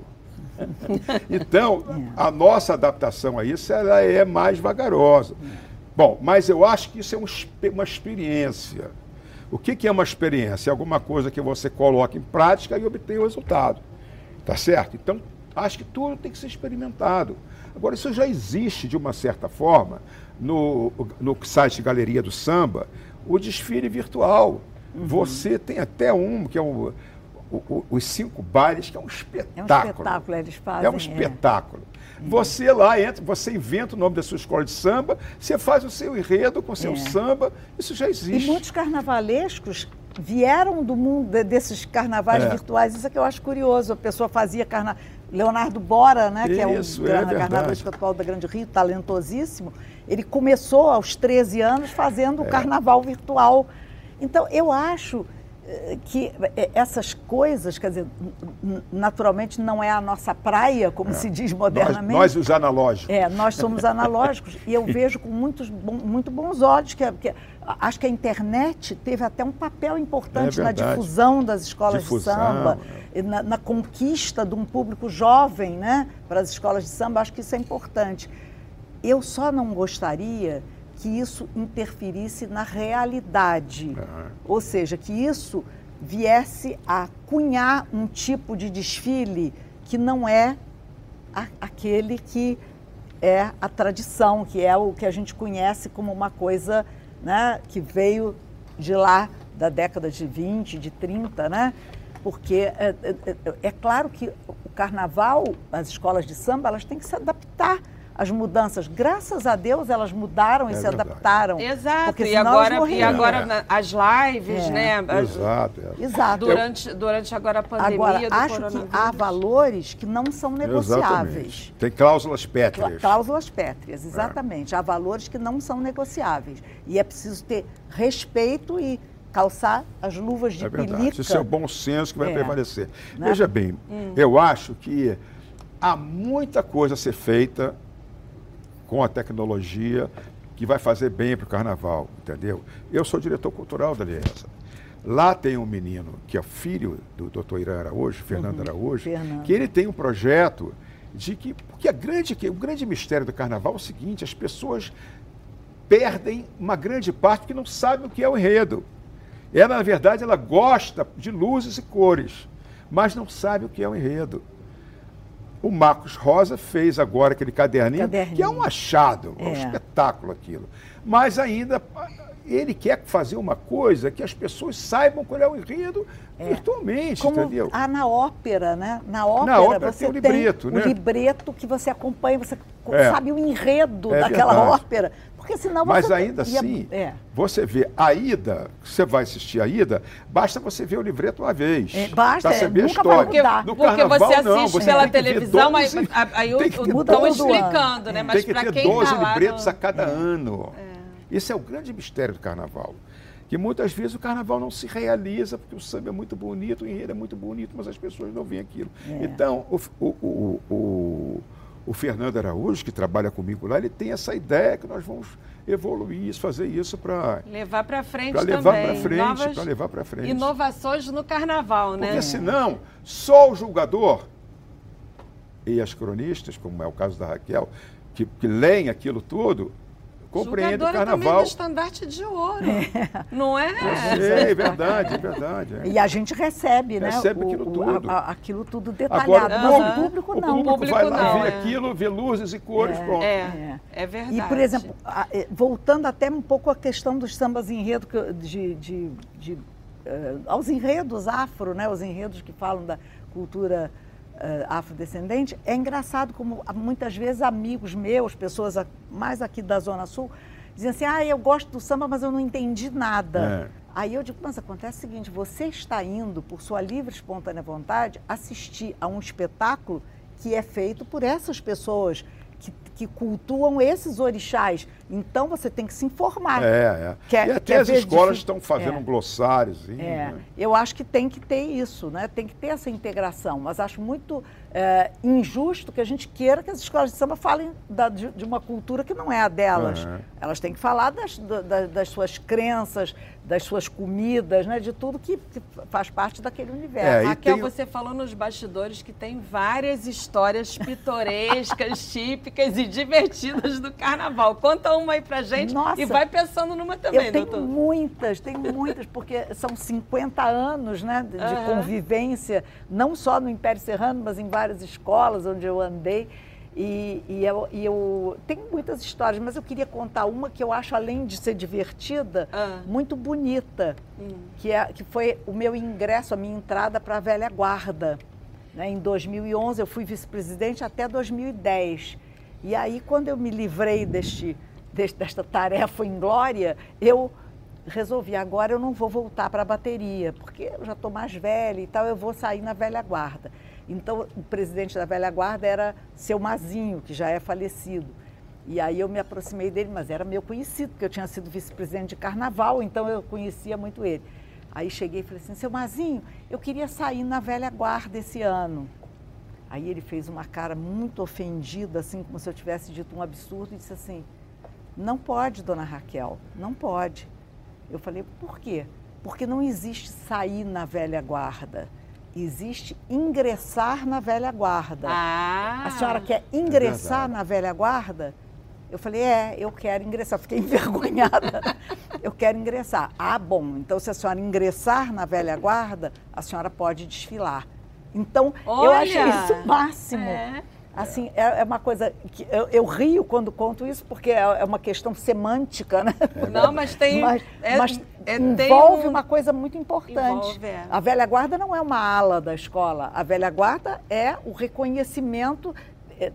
então, a nossa adaptação a isso ela é mais vagarosa. Bom, mas eu acho que isso é um, uma experiência. O que, que é uma experiência? É alguma coisa que você coloca em prática e obtém o resultado. Tá certo? Então, acho que tudo tem que ser experimentado. Agora, isso já existe, de uma certa forma, no, no site Galeria do Samba, o desfile virtual. Uhum. Você tem até um, que é o, o, os cinco bailes, que é um espetáculo. É um espetáculo, eles fazem. É um espetáculo. É. Você lá entra, você inventa o nome da sua escola de samba, você faz o seu enredo com o seu é. samba, isso já existe. E muitos carnavalescos vieram do mundo desses carnavais é. virtuais, isso é que eu acho curioso. A pessoa fazia carnaval. Leonardo Bora, né, que é um é carnaval atual da Grande Rio, talentosíssimo, ele começou aos 13 anos fazendo o é. carnaval virtual. Então, eu acho que é, essas coisas, quer dizer, naturalmente não é a nossa praia, como é. se diz modernamente. Nós, nós, os analógicos. É, nós somos analógicos e eu vejo com muitos, muito bons olhos que, que, acho que a internet teve até um papel importante é na difusão das escolas difusão, de samba, é. na, na, conquista de um público jovem, né, para as escolas de samba. Acho que isso é importante. Eu só não gostaria que isso interferisse na realidade. Uhum. Ou seja, que isso viesse a cunhar um tipo de desfile que não é a, aquele que é a tradição, que é o que a gente conhece como uma coisa né, que veio de lá da década de 20, de 30, né? Porque é, é, é, é claro que o carnaval, as escolas de samba, elas têm que se adaptar as mudanças. Graças a Deus elas mudaram e é se verdade. adaptaram. Exato. E agora, e agora é. as lives, é. né? Exato. É. Exato. Durante, durante agora a pandemia agora, acho que há valores que não são negociáveis. Exatamente. Tem cláusulas pétreas. Cláusulas pétreas, é. exatamente. Há valores que não são negociáveis. E é preciso ter respeito e calçar as luvas de é verdade. pelica. Isso é o bom senso que vai é. prevalecer. Né? Veja bem, hum. eu acho que há muita coisa a ser feita com a tecnologia que vai fazer bem para o carnaval, entendeu? Eu sou diretor cultural da Aliança. Lá tem um menino que é filho do doutor Irã Araújo, Fernando uhum, Araújo, Fernando. que ele tem um projeto de que. Porque a grande, que, o grande mistério do carnaval é o seguinte: as pessoas perdem uma grande parte porque não sabem o que é o enredo. Ela, na verdade, ela gosta de luzes e cores, mas não sabe o que é o enredo. O Marcos Rosa fez agora aquele caderninho, caderninho. que é um achado, é um é. espetáculo aquilo. Mas ainda ele quer fazer uma coisa que as pessoas saibam qual é o enredo é. virtualmente, Como entendeu? Há na ópera, né? Na ópera, na ópera você tem o libreto, tem né? o libreto que você acompanha, você é. sabe o enredo é daquela verdade. ópera. Porque senão Mas você ainda ia... assim, é. você vê a ida, você vai assistir a ida, basta você ver o livreto uma vez. É, basta, pra saber a história. Porque, no porque carnaval, você assiste não, você pela televisão, 12, aí, aí estão explicando, né? Mas tem que ter quem 12 tá libretos no... a cada é. ano. Esse é o grande mistério do carnaval que muitas vezes o carnaval não se realiza porque o samba é muito bonito, o enredo é muito bonito, mas as pessoas não veem aquilo. É. Então, o, o, o, o, Fernando Araújo, que trabalha comigo lá, ele tem essa ideia que nós vamos evoluir isso, fazer isso para levar para frente para levar para frente, para levar para frente. Inovações no carnaval, né? Porque senão só o julgador e as cronistas, como é o caso da Raquel, que, que leem aquilo tudo, compreende o carnaval. também do estandarte de ouro, é. não é? É, é verdade, é verdade. É. E a gente recebe, né? Recebe aquilo tudo. A, a, aquilo tudo detalhado, Agora, mas o público não. O público, vai lá, não, vê é. aquilo, vê luzes e cores, é, pronto. É, é verdade. E, por exemplo, voltando até um pouco à questão dos sambas enredo, de, de, de uh, aos enredos afro, né? Os enredos que falam da cultura uh, afrodescendente, é engraçado como muitas vezes amigos meus, pessoas mais aqui da Zona Sul, dizem assim, ah, eu gosto do samba, mas eu não entendi nada. É. Aí eu digo, mas acontece o seguinte, você está indo, por sua livre espontânea vontade, assistir a um espetáculo que é feito por essas pessoas que, que, cultuam esses orixás. Então você tem que se informar. É, é. Quer, e até as escolas estão fazendo é. um. É. Né? Eu acho que tem que ter isso, né? tem que ter essa integração. Mas acho muito. é, injusto que a gente queira que as escolas de samba falem da, de, de, uma cultura que não é a delas. Uhum. Elas têm que falar das, das, das, suas crenças, das suas comidas, né, de tudo que, que faz parte daquele universo. É, Raquel, tem... você falou nos bastidores que tem várias histórias pitorescas, típicas e divertidas do carnaval. Conta uma aí pra gente Nossa, e vai pensando numa também, eu tenho doutor. muitas, tem muitas, porque são 50 anos né, de, uhum. convivência, não só no Império Serrano, mas em várias escolas onde eu andei. E, e, eu, e, eu, tenho muitas histórias, mas eu queria contar uma que eu acho, além de ser divertida, ah. muito bonita, hum. que, é, que foi o meu ingresso, a minha entrada para a velha guarda. Né? Em 2011, eu fui vice-presidente até 2010. E aí, quando eu me livrei deste, deste, desta tarefa em glória, eu resolvi, agora eu não vou voltar para a bateria, porque eu já estou mais velha e tal, eu vou sair na velha guarda. Então, o presidente da velha guarda era seu Mazinho, que já é falecido. E aí eu me aproximei dele, mas era meu conhecido, porque eu tinha sido vice-presidente de carnaval, então eu conhecia muito ele. Aí cheguei e falei assim, seu Mazinho, eu queria sair na velha guarda esse ano. Aí ele fez uma cara muito ofendida, assim, como se eu tivesse dito um absurdo, e disse assim, não pode, dona Raquel, não pode. Eu falei, por quê? Porque não existe sair na velha guarda existe ingressar na velha guarda. Ah, a senhora quer ingressar é na velha guarda? Eu falei, é, eu quero ingressar. Fiquei envergonhada. eu quero ingressar. Ah, bom, então se a senhora ingressar na velha guarda, a senhora pode desfilar. Então, Olha, eu achei isso o máximo. É. Assim, é, é, uma coisa que eu, eu, rio quando conto isso, porque é, é uma questão semântica, né? Não, mas tem. Mas, é, mas é, envolve um... uma coisa muito importante. Envolve, é. a velha guarda não é uma ala da escola. A velha guarda é o reconhecimento.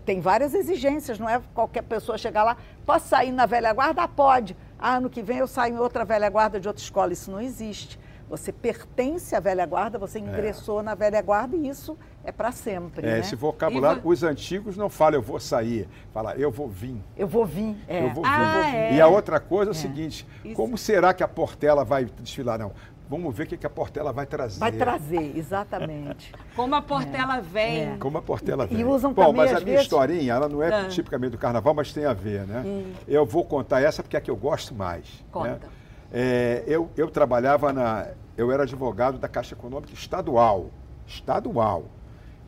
Tem várias exigências, não é qualquer pessoa chegar lá, posso sair na velha guarda? Ah, pode. Ah, ano que vem eu saio em outra velha guarda de outra escola. Isso não existe. Você pertence à velha guarda, você ingressou é. na velha guarda e isso é para sempre. É, né? esse vocabulário, os antigos não falam eu vou sair, fala eu vou vir. Eu vou vir, é. Eu vou vir. Ah, é. E a outra coisa é o é. seguinte, isso. como será que a Portela vai desfilar? Não, Vamos ver o que a Portela vai trazer. Vai trazer, exatamente. Como a Portela é, vem. É. Como a Portela vem. E usam Bom, mas a minha vezes... historinha, ela não é ah. tipicamente do carnaval, mas tem a ver, né? Hum. Eu vou contar essa porque é a que eu gosto mais. Né? Conta. Né? É, eu, eu trabalhava na, eu era advogado da Caixa Econômica Estadual. Estadual.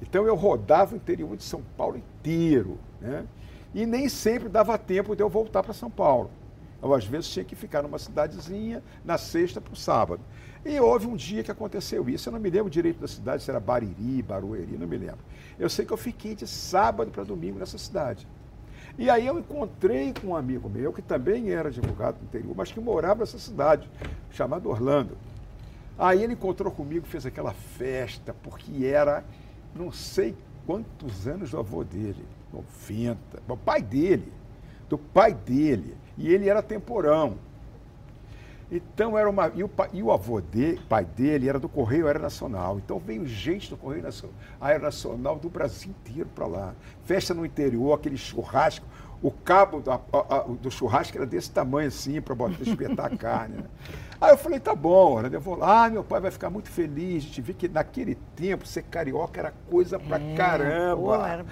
Então eu rodava o interior de São Paulo inteiro. Né? E nem sempre dava tempo de eu voltar para São Paulo. Eu, às vezes, tinha que ficar numa cidadezinha na sexta para o sábado. E houve um dia que aconteceu isso. Eu não me lembro direito da cidade, se era Bariri, Barueri, não me lembro. Eu sei que eu fiquei de sábado para domingo nessa cidade. E aí eu encontrei com um amigo meu, que também era advogado do interior, mas que morava nessa cidade, chamado Orlando. Aí ele encontrou comigo, fez aquela festa, porque era não sei quantos anos do avô dele, 90, o pai dele, do pai dele, e ele era temporão. Então era uma. E o, e o avô dele, pai dele era do Correio Aeronacional. Então veio gente do Correio Aeronacional do Brasil inteiro para lá. Festa no interior, aquele churrasco o cabo do, a, a, do churrasco era desse tamanho assim, para espetar a carne. Né? Aí eu falei, tá bom, eu vou lá, ah, meu pai vai ficar muito feliz. A gente viu que naquele tempo ser carioca era coisa pra é, caramba. Pô, era...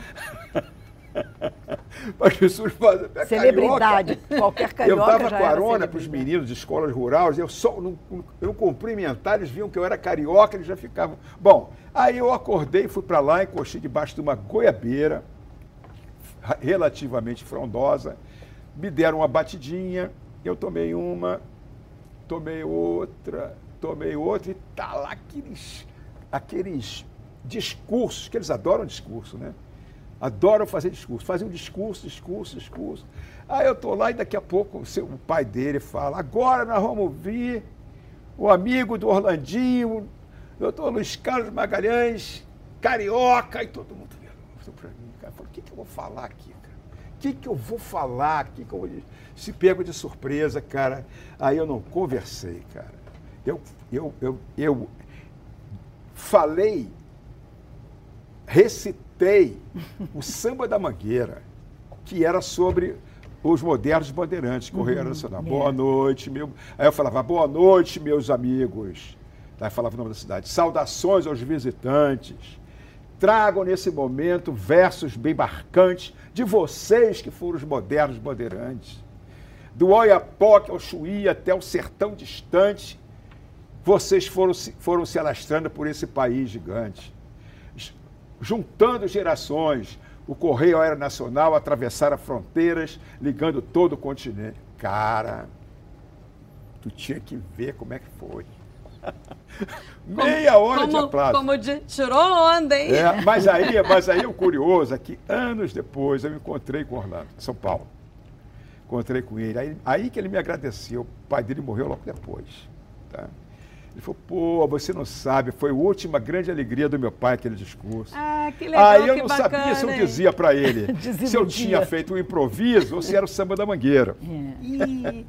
As pessoas fazem. É Celebridade, carioca. qualquer carioca. Eu dava carona para os meninos de escolas rurais, eu só não, eu não cumprimentar, eles viam que eu era carioca, eles já ficavam. Bom, aí eu acordei, fui para lá, encostei debaixo de uma goiabeira relativamente frondosa. Me deram uma batidinha, eu tomei uma, tomei outra, tomei outra, e tá lá aqueles, aqueles discursos, que eles adoram discurso, né? Adoram fazer discurso, fazem um discurso, discurso, discurso. Aí eu tô lá e daqui a pouco o, pai dele fala, agora nós vamos ouvir o amigo do Orlandinho, doutor Luiz Carlos Magalhães, carioca, e todo mundo virou para mim falei, o que, que eu vou falar aqui, cara? O que, que eu vou falar aqui? Que eu vou... Se pego de surpresa, cara. Aí eu não conversei, cara. Eu, eu, eu, eu falei, recitei o samba da Mangueira, que era sobre os modernos bandeirantes, Correio uhum, Nacional. É. Boa noite, meu. Aí eu falava, boa noite, meus amigos. Aí falava o nome da cidade. Saudações aos visitantes trago nesse momento versos bem marcantes de vocês que foram os modernos bandeirantes. Do Oiapoque ao Chuí até o sertão distante, vocês foram, foram se alastrando por esse país gigante. Juntando gerações, o Correio Aeronacional atravessara fronteiras, ligando todo o continente. Cara, tu tinha que ver como é que foi. Meia hora como, de aplauso. Como de, tirou onda, hein? É, mas, aí, mas aí o curioso é que anos depois eu me encontrei com Orlando, São Paulo. Encontrei com ele. Aí, aí que ele me agradeceu. O pai dele morreu logo depois. Tá? Ele falou, pô, você não sabe, foi a última grande alegria do meu pai aquele discurso. Ah, que legal, Aí eu não bacana, sabia se eu dizia para ele se eu tinha feito um improviso ou se era o samba da mangueira. Ih,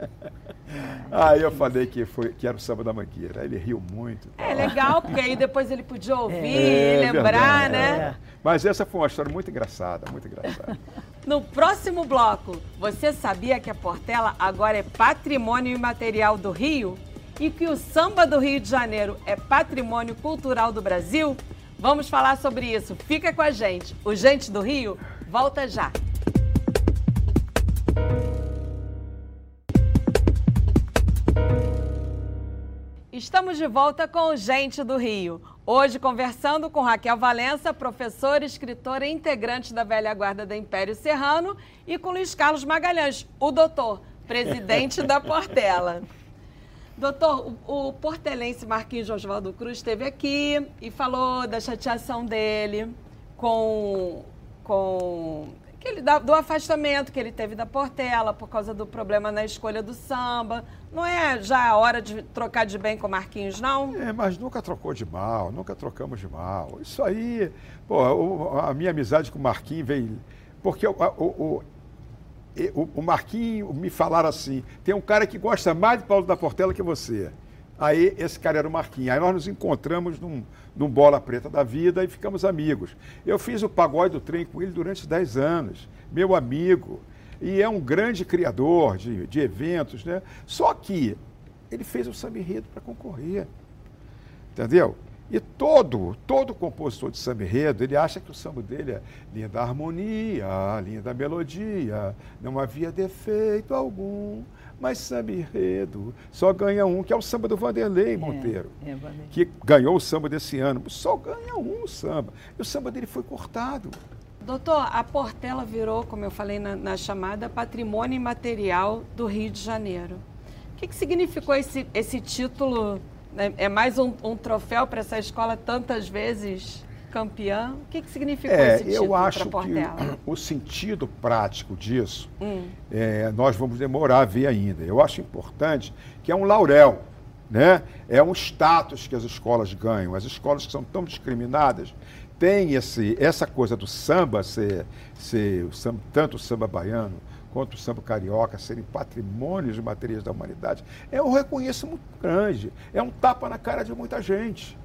Aí eu falei que, foi, que era o samba da mangueira. Aí ele riu muito. É legal, porque aí depois ele podia ouvir, É, lembrar, verdade, né? é. Mas essa foi uma história muito engraçada, muito engraçada. No próximo bloco, você sabia que a Portela agora é patrimônio imaterial do Rio? E que o samba do Rio de Janeiro é patrimônio cultural do Brasil? Vamos falar sobre isso. Fica com a gente. O Gente do Rio volta já. Estamos de volta com o Gente do Rio. Hoje conversando com Raquel Valença, professora, escritora e integrante da velha guarda da Império Serrano, e com Luiz Carlos Magalhães, o doutor, presidente da Portela. Doutor, o, portelense Marquinhos Oswaldo Cruz esteve aqui e falou da chateação dele com, com que ele, do afastamento que ele teve da Portela por causa do problema na escolha do samba. Não é já a hora de trocar de bem com o Marquinhos, não? É, mas nunca trocou de mal, nunca trocamos de mal. Isso aí, pô, a minha amizade com o Marquinhos veio. Porque o, o, o, o- o Marquinhos me falaram assim: tem um cara que gosta mais de Paulo da Portela que você. Aí esse cara era o Marquinhos. Aí nós nos encontramos num, num bola preta da vida e ficamos amigos. Eu fiz o pagode do trem com ele durante 10 anos, meu amigo. E é um grande criador de, de eventos, né? Só que ele fez o samba para concorrer. Entendeu? E todo, todo compositor de samba enredo, ele acha que o samba dele é linda harmonia, linda melodia, não havia defeito algum, mas samba enredo só ganha um, que é o samba do Vanderlei Monteiro, é, Vanderlei. que ganhou o samba desse ano. Só ganha um samba. E o samba dele foi cortado. Doutor, a Portela virou, como eu falei na, na chamada, patrimônio imaterial do Rio de Janeiro. O que, que significou esse, esse título? Né? É mais um, um troféu para essa escola tantas vezes campeã? O que, que significou É, esse título eu acho para que Portela? o sentido prático disso, Hum. é, nós vamos demorar a ver ainda. Eu acho importante que é um laurel, né? é um status que as escolas ganham. As escolas que são tão discriminadas têm esse, essa coisa do samba, ser, ser o samba, tanto o samba baiano quanto o samba carioca serem patrimônios materiais da humanidade. É um reconhecimento muito grande, é um tapa na cara de muita gente.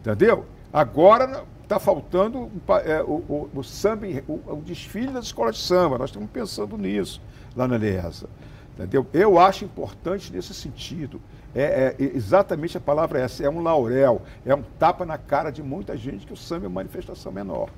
Entendeu? Agora está faltando é, o, o- o samba, o, o desfile das escolas de samba. Nós estamos pensando nisso lá na Liesa. Entendeu? Eu acho importante nesse sentido. É, é- exatamente a palavra é essa, é um laurel, é um tapa na cara de muita gente que o samba é uma manifestação menor.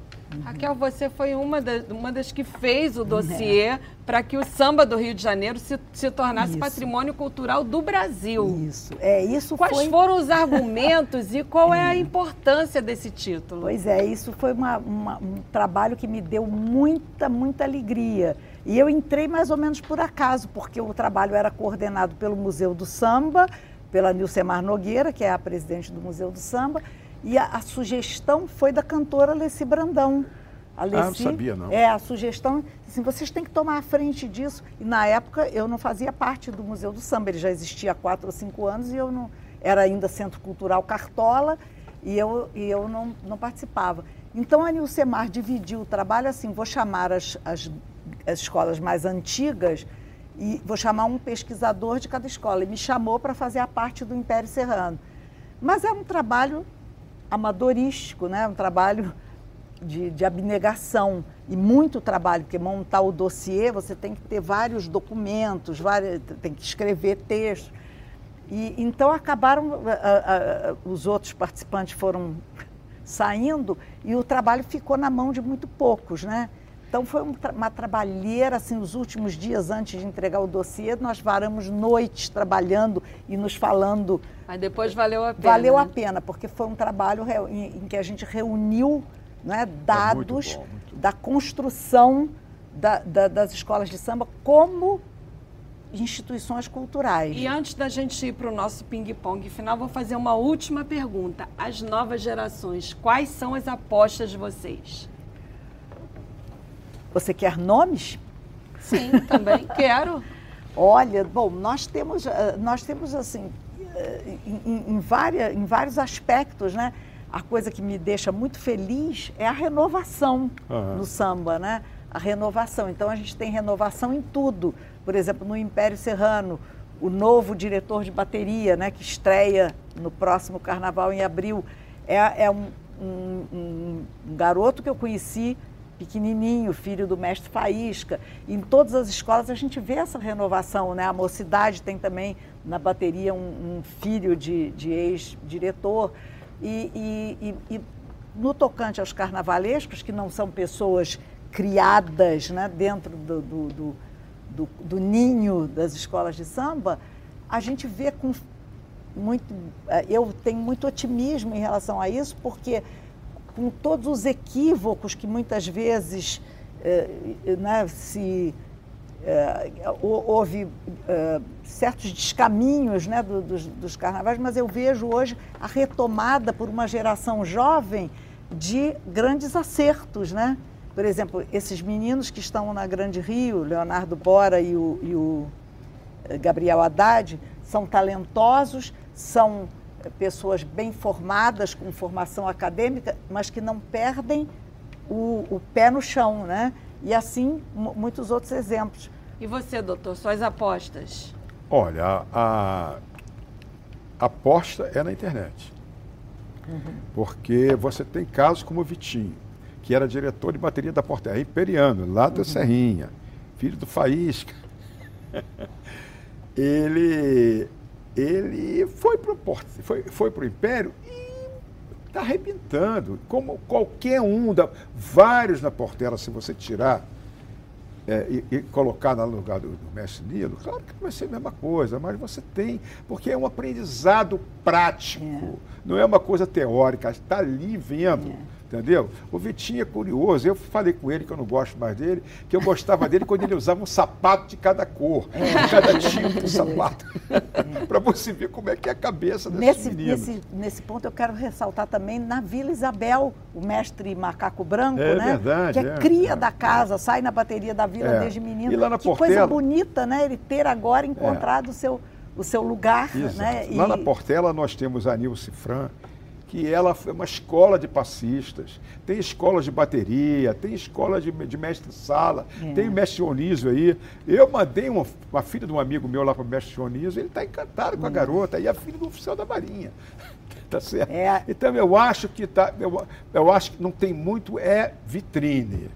Raquel, você foi uma, da- uma das que fez o dossiê para que o samba do Rio de Janeiro se, se tornasse Isso. patrimônio cultural do Brasil. Isso. É, isso Quais foi... foram os argumentos e qual é a importância desse título? Pois é, isso foi uma- uma- um trabalho que me deu muita, muita alegria. E eu entrei mais ou menos por acaso, porque o trabalho era coordenado pelo Museu do Samba, pela Nilcemar Nogueira, que é a presidente do Museu do Samba, e a, a sugestão foi da cantora Alessi Brandão. A Ah, não Alessi- sabia, não. É, a sugestão, assim, vocês têm que tomar a frente disso. E na época eu não fazia parte do Museu do Samba, ele já existia há quatro ou cinco anos e eu não era ainda Centro Cultural Cartola e eu, e eu não, não participava. Então a Nilcemar dividiu o trabalho assim, vou chamar as, as, as escolas mais antigas e vou chamar um pesquisador de cada escola. E me chamou para fazer a parte do Império Serrano. Mas é um trabalho amadorístico, né? um trabalho de, de abnegação e muito trabalho, porque montar o dossiê você tem que ter vários documentos, várias, tem que escrever texto. E, então acabaram, ah, ah, os outros participantes foram saindo e o trabalho ficou na mão de muito poucos, né? Então foi uma trabalheira, assim, os últimos dias antes de entregar o dossiê, nós varamos noites trabalhando e nos falando. Mas depois valeu a pena. Valeu né? a pena, porque foi um trabalho em, em que a gente reuniu né, dados é muito bom, muito da construção da, da, das escolas de samba como instituições culturais. E antes da gente ir para o nosso ping-pong final, vou fazer uma última pergunta. As novas gerações, quais são as apostas de vocês? Você quer nomes? Sim, também quero. Olha, bom, nós temos, eh, nós temos assim, eh, em, em, várias, em vários aspectos, né? A coisa que me deixa muito feliz é a renovação uhum. no samba, né? A renovação. Então a gente tem renovação em tudo. Por exemplo, no Império Serrano, o novo diretor de bateria, né, que estreia no próximo carnaval em abril, é, é um, um, um, garoto que eu conheci pequenininho, filho do mestre Faísca. Em todas as escolas a gente vê essa renovação, né? A mocidade tem também na bateria um, um filho de, de ex-diretor. E, e, e, e, no tocante aos carnavalescos, que não são pessoas criadas né, dentro do, do, do, do, do ninho das escolas de samba, a gente vê com muito. Eh, eu tenho muito otimismo em relação a isso, porque com todos os equívocos que muitas vezes eh, né, se eh, houve eh, certos descaminhos né, do, dos, dos, carnavais, mas eu vejo hoje a retomada por uma geração jovem de grandes acertos, né? Por exemplo, esses meninos que estão na Grande Rio, Leonardo Bora e o, e o Gabriel Haddad, são talentosos, são pessoas bem formadas, com formação acadêmica, mas que não perdem o, o pé no chão, né? E assim, muitos outros exemplos. E você, doutor, suas apostas? Olha, a, a aposta é na internet. Uhum. Porque você tem casos como o Vitinho, que era diretor de bateria da Porta Imperiano, lá da uhum. Serrinha, filho do Faísca. ele ele foi para o foi, foi o Império e está arrebentando. Como qualquer um, da, vários na Portela, se você tirar é, e, e, colocar no lugar do, do mestre Nilo, claro que vai ser a mesma coisa, mas você tem, porque é um aprendizado prático, é. não é uma coisa teórica, está ali vendo. É. Entendeu? O Vitinho é curioso. Eu falei com ele que eu não gosto mais dele, que eu gostava dele quando ele usava um sapato de cada cor, é. de cada tipo de sapato. É. Para você ver como é que é a cabeça desse nesse, menino. Nesse, nesse ponto eu quero ressaltar também na Vila Isabel, o mestre Macaco Branco, é, né? Verdade, que é, cria é. da casa, sai na bateria da vila é. desde menino. E lá na que Portela, coisa bonita, né? Ele ter agora encontrado o seu o seu lugar. Né? Lá e... na Portela nós temos a Nilce Fran, que ela é uma escola de passistas, tem escola de bateria, tem escola de, de mestre-sala, é. tem mestre Onísio aí. Eu mandei uma, uma, filha de um amigo meu lá para o mestre Onísio, ele está encantado com a hum. garota, e a filha do oficial da Marinha. tá certo? É. Então eu acho que tá, eu, eu acho que não tem muito é vitrine.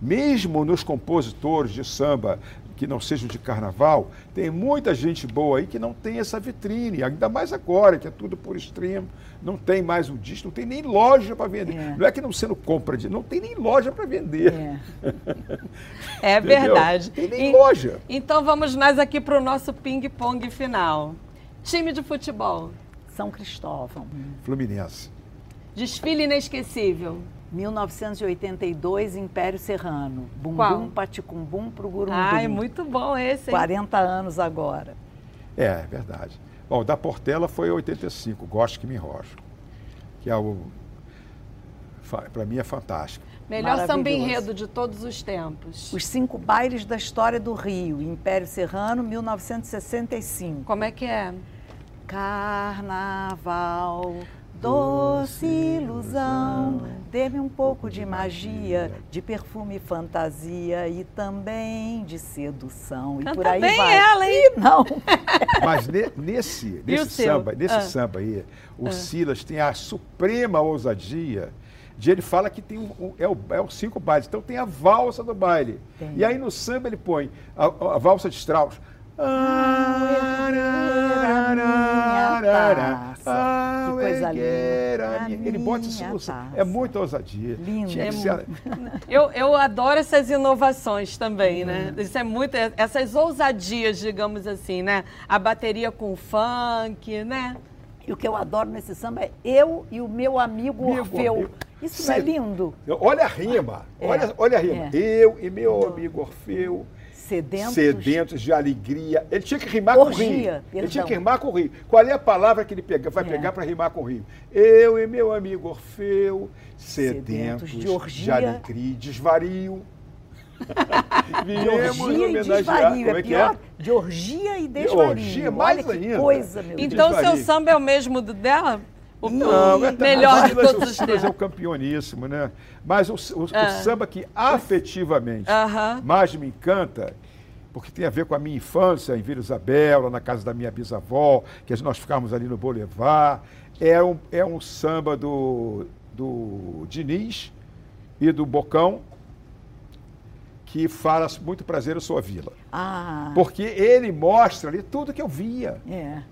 Mesmo nos compositores de samba que não sejam de carnaval, tem muita gente boa aí que não tem essa vitrine, ainda mais agora, que é tudo por extremo, não tem mais o disco, não tem nem loja para vender. É. Não é que não sendo compra, de, não tem nem loja para vender. É, é verdade. Tem nem e, loja. Então vamos nós aqui para o nosso ping-pong final. Time de futebol. São Cristóvão. Fluminense. Desfile inesquecível. 1982, Império Serrano. Bumbum, Paticumbum pro Gurumbum. Ai, muito bom esse. Hein? 40 anos agora. É, é verdade. Bom, da Portela foi 85, Gosto que me enrojo. Que é o. Para mim é fantástico. Melhor samba enredo de todos os tempos. Os cinco bailes da história do Rio, Império Serrano, 1965. Como é que é? Carnaval Doce ilusão, dê-me um pouco de magia, de perfume e fantasia e também de sedução. Canta e por aí bem vai. ela, hein? Não. Mas ne, nesse, nesse samba, nesse ah. samba aí, o ah. Silas tem a suprema ousadia de ele fala que tem um, um, é, o, é o cinco bailes, então tem a valsa do baile. Tem. E aí no samba ele põe a, a valsa de Strauss. Ah, coisa linda. Ele bota isso. É muita ousadia. Lindo. Que É ser- Eu, eu adoro essas inovações também, né? Isso é muito. Essas ousadias, digamos assim, né? A bateria com funk, né? E o que eu adoro nesse samba é eu e o meu amigo Amigo, Orfeu. amigo. Isso não é Sim. lindo? Olha a rima. É, Olha, olha a rima. é. Eu e meu amigo Orfeu. Sedentos. Sedentos de alegria. Ele tinha que rimar com Orgia, rio. Ele perdão. tinha que rimar com rio. Qual é a palavra que ele pega, vai É. pegar para rimar com rio? Eu e meu amigo Orfeu, sedentos, Sedentos de, de orgia. alegria e desvario. De Viemos orgia e desvario. Como é é que pior. é? De orgia e desvario. orgia, mais Olha que ainda. coisa, meu Deus. Então, seu samba é o mesmo do dela? O Não, é melhor de todos o os Silas é o tempos. campeoníssimo, né? Mas o, o- o Ah. samba que afetivamente Aham. mais me encanta, porque tem a ver com a minha infância em Vila Isabel, na casa da minha bisavó, que nós ficávamos ali no Boulevard, é um, é um samba do, do Diniz e do Bocão, que fala muito prazer, eu sou a vila. Ah, Porque ele mostra ali tudo que eu via. é.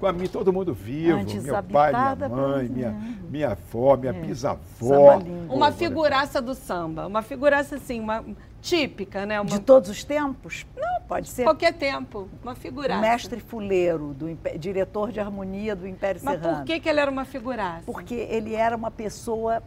Com a mim, todo mundo vivo, Antes meu pai, minha mãe, minha, minha avó, minha É. bisavó. Uma figuraça do samba. Uma figuraça, assim, uma típica, né? Uma, De todos os tempos? Não, pode ser. qualquer tempo. Uma O figuraça. mestre Fuleiro, do Impé- diretor de harmonia do Império Mas Serrano. por que, que ele era uma figuraça? Porque ele era uma pessoa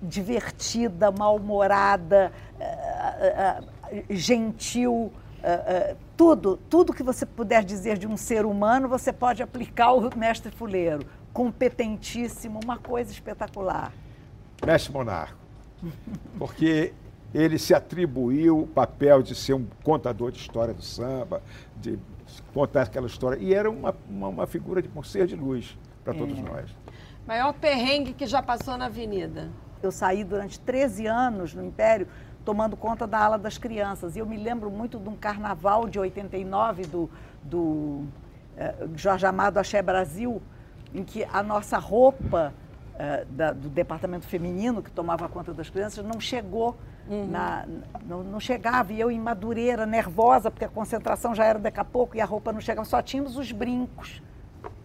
divertida, mal-humorada, eh, eh, gentil, eh, eh, tudo, tudo que você puder dizer de um ser humano, você pode aplicar ao mestre Fuleiro. Competentíssimo, uma coisa espetacular. Mestre Monarco. Porque ele se atribuiu o papel de ser um contador de história do samba, de contar aquela história. E era uma, uma, uma figura de um ser de luz para todos É. nós. Maior perrengue que já passou na avenida. Eu saí durante 13 anos no Império tomando conta da ala das crianças. E eu me lembro muito de um carnaval de 89 do, do eh, Jorge Amado Axé Brasil, em que a nossa roupa eh, da- do departamento feminino, que tomava conta das crianças, não chegou. na- não, não chegava, e eu em Madureira, nervosa, porque a concentração já era daqui a pouco e a roupa não chegava, só tínhamos os brincos.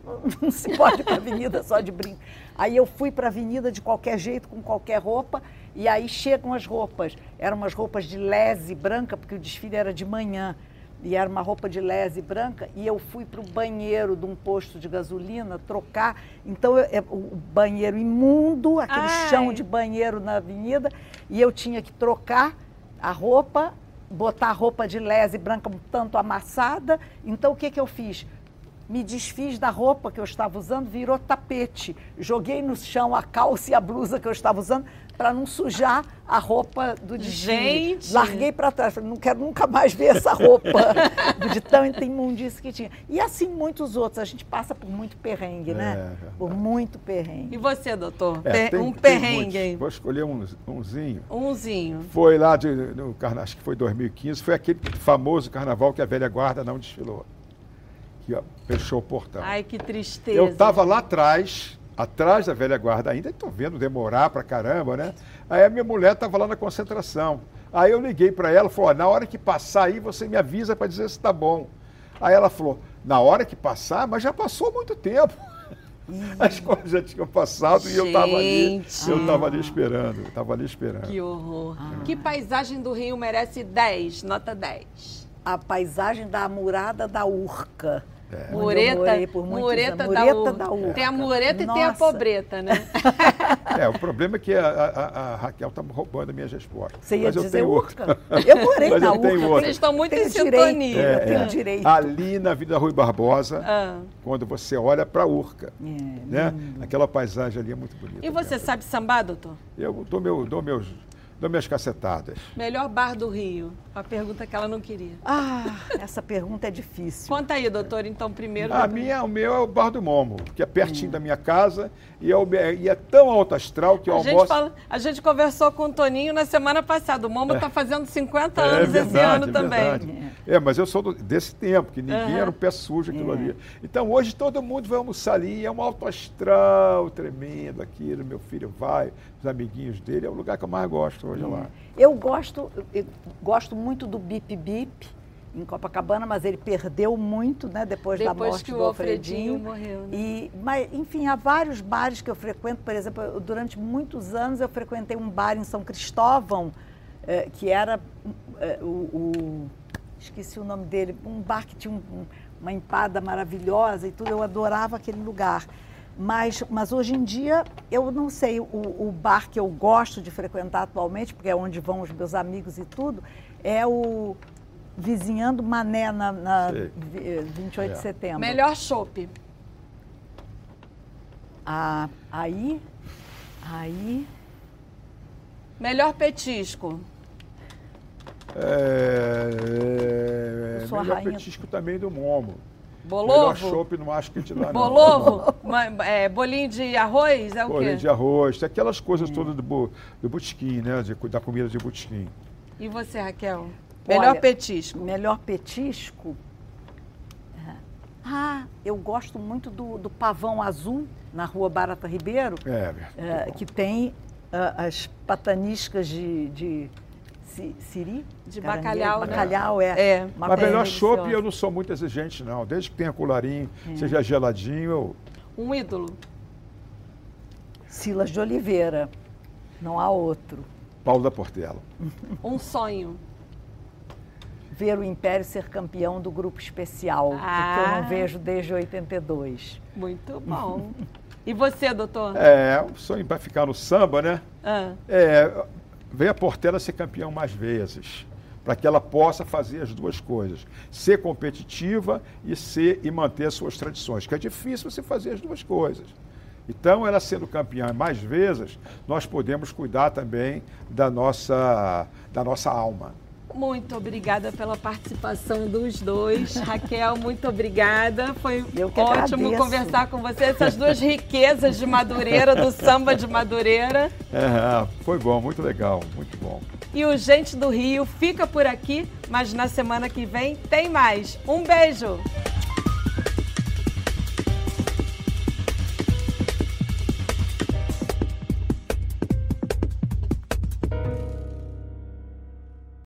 Não se pode ir para a avenida só de brinco. Aí eu fui para a avenida de qualquer jeito, com qualquer roupa, e aí chegam as roupas. Eram umas roupas de lese branca, porque o desfile era de manhã. E era uma roupa de lese branca, e eu fui para o banheiro de um posto de gasolina trocar. Então, eu- eu- o banheiro imundo, aquele Ai. chão de banheiro na avenida, e eu tinha que trocar a roupa, botar a roupa de lese branca um tanto amassada. Então, o que, que eu fiz? Me desfiz da roupa que eu estava usando, virou tapete. Joguei no chão a calça e a blusa que eu estava usando para não sujar a roupa do desfile. Gente! Larguei para trás, falei, não quero nunca mais ver essa roupa de tanta imundice que tinha. E assim muitos outros. A gente passa por muito perrengue, né? É. Por muito E perrengue. você, doutor? É, Per- tem- um perrengue aí. Vou escolher um, umzinho. Umzinho. Foi lá de, no carnaval, acho que foi 2015, foi aquele famoso carnaval que a velha guarda não desfilou. Que fechou o portão. Ai, que tristeza. Eu estava lá atrás, atrás da velha guarda ainda, estou vendo demorar pra caramba, né? Aí a minha mulher estava lá na concentração. Aí eu liguei para ela, falou, na hora que passar aí, você me avisa para dizer se está bom. Aí ela falou, na hora que passar, mas já passou muito tempo. As coisas já tinham passado e eu estava ali, Gente. eu estava ali esperando, eu estava ali esperando. Que horror. Que paisagem do Rio merece 10, nota 10. A paisagem da amurada da Urca. Eu Mureta, por mureta, anos. da, Mureta da Urca. Tem a mureta e tem a Nossa. pobreta, né? É, o problema é que a, a- a- a Raquel está roubando as minhas respostas. Você ia Mas eu dizer tenho Urca? Eu morei Mas na eu tenho Urca. outra. Vocês estão muito tenho em direito, sintonia. Eu É, tenho é. direito. Ali na Vida Rui Barbosa, Ah. quando você olha para a Urca, É, né? Aquela paisagem ali é muito bonita. E você mesmo. sabe sambar, doutor? Eu dou, meu, dou, meus, dou minhas cacetadas. Melhor bar do Rio. A pergunta que ela não queria. Ah, essa pergunta é difícil. Conta aí, doutor, então, primeiro. A minha, o meu é o Bar do Momo, que é pertinho da minha casa e é, e é tão alto astral que eu A gente, almoço... fala- a gente conversou com o Toninho na semana passada. O Momo está fazendo 50 É anos esse verdade, ano é também. verdade. É, mas eu sou do- desse tempo, que ninguém Aham. era um pé sujo aquilo É. ali. Então hoje todo mundo vai almoçar ali, é um alto astral tremendo aquilo, meu filho vai, os amiguinhos dele, é o lugar que eu mais gosto hoje lá. Eu gosto, eu gosto muito do bip bip em Copacabana, mas ele perdeu muito, né? Depois, Depois da morte do Alfredinho, Alfredinho. morreu, né? E, mas, enfim, há vários bares que eu frequento. Por exemplo, eu- durante muitos anos eu frequentei um bar em São Cristóvão, eh, que era eh, o, o- Esqueci o nome dele. Um bar que tinha um- um- uma empada maravilhosa e tudo. Eu adorava aquele lugar. Mas, mas hoje em dia, eu não sei, o, o bar que eu gosto de frequentar atualmente, porque é onde vão os meus amigos e tudo, é o Vizinhando Mané, na, na Sei. vi- eh, 28 de É. setembro. Melhor chopp. Ah, aí, aí, Melhor petisco. É, Eu sou a melhor petisco também do Momo. Melhor Bolovo. chopp não acho que te dá não. Bolovo. Ma- é, bolinho de arroz é o Bolinho quê? de arroz, tem aquelas coisas todas do, do botequim, né? de- da comida de botequim. E você, Raquel? Melhor Olha, petisco. melhor petisco. Ah, eu gosto muito do, do pavão azul na rua Barata Ribeiro, É, eh, que tem ah, as pataniscas de, de siri? De bacalhau, né? Bacalhau, é. É. Uma Mas melhor chopp eu não sou muito exigente, não. Desde que tenha colarinho, É. seja geladinho, eu... Um ídolo. Silas de Oliveira, não há outro. Paulo da Portela. Um sonho. Ver o Império ser campeão do grupo especial, que eu Ah. não vejo desde 82. Muito bom. E você, doutor? É, o sonho vai ficar no samba, né? Ah, É, ver a Portela ser campeão mais vezes, para que ela possa fazer as duas coisas, ser competitiva e ser e manter as suas tradições, que é difícil você fazer as duas coisas. Então, ela sendo campeã mais vezes, nós podemos cuidar também da nossa, da nossa alma. Muito obrigada pela participação dos dois. Raquel, muito obrigada. Foi ótimo agradeço. conversar com você. Essas duas riquezas de Madureira, do samba de Madureira. É, foi bom, muito legal, muito bom. E o Gente do Rio fica por aqui, mas na semana que vem tem mais. Um beijo!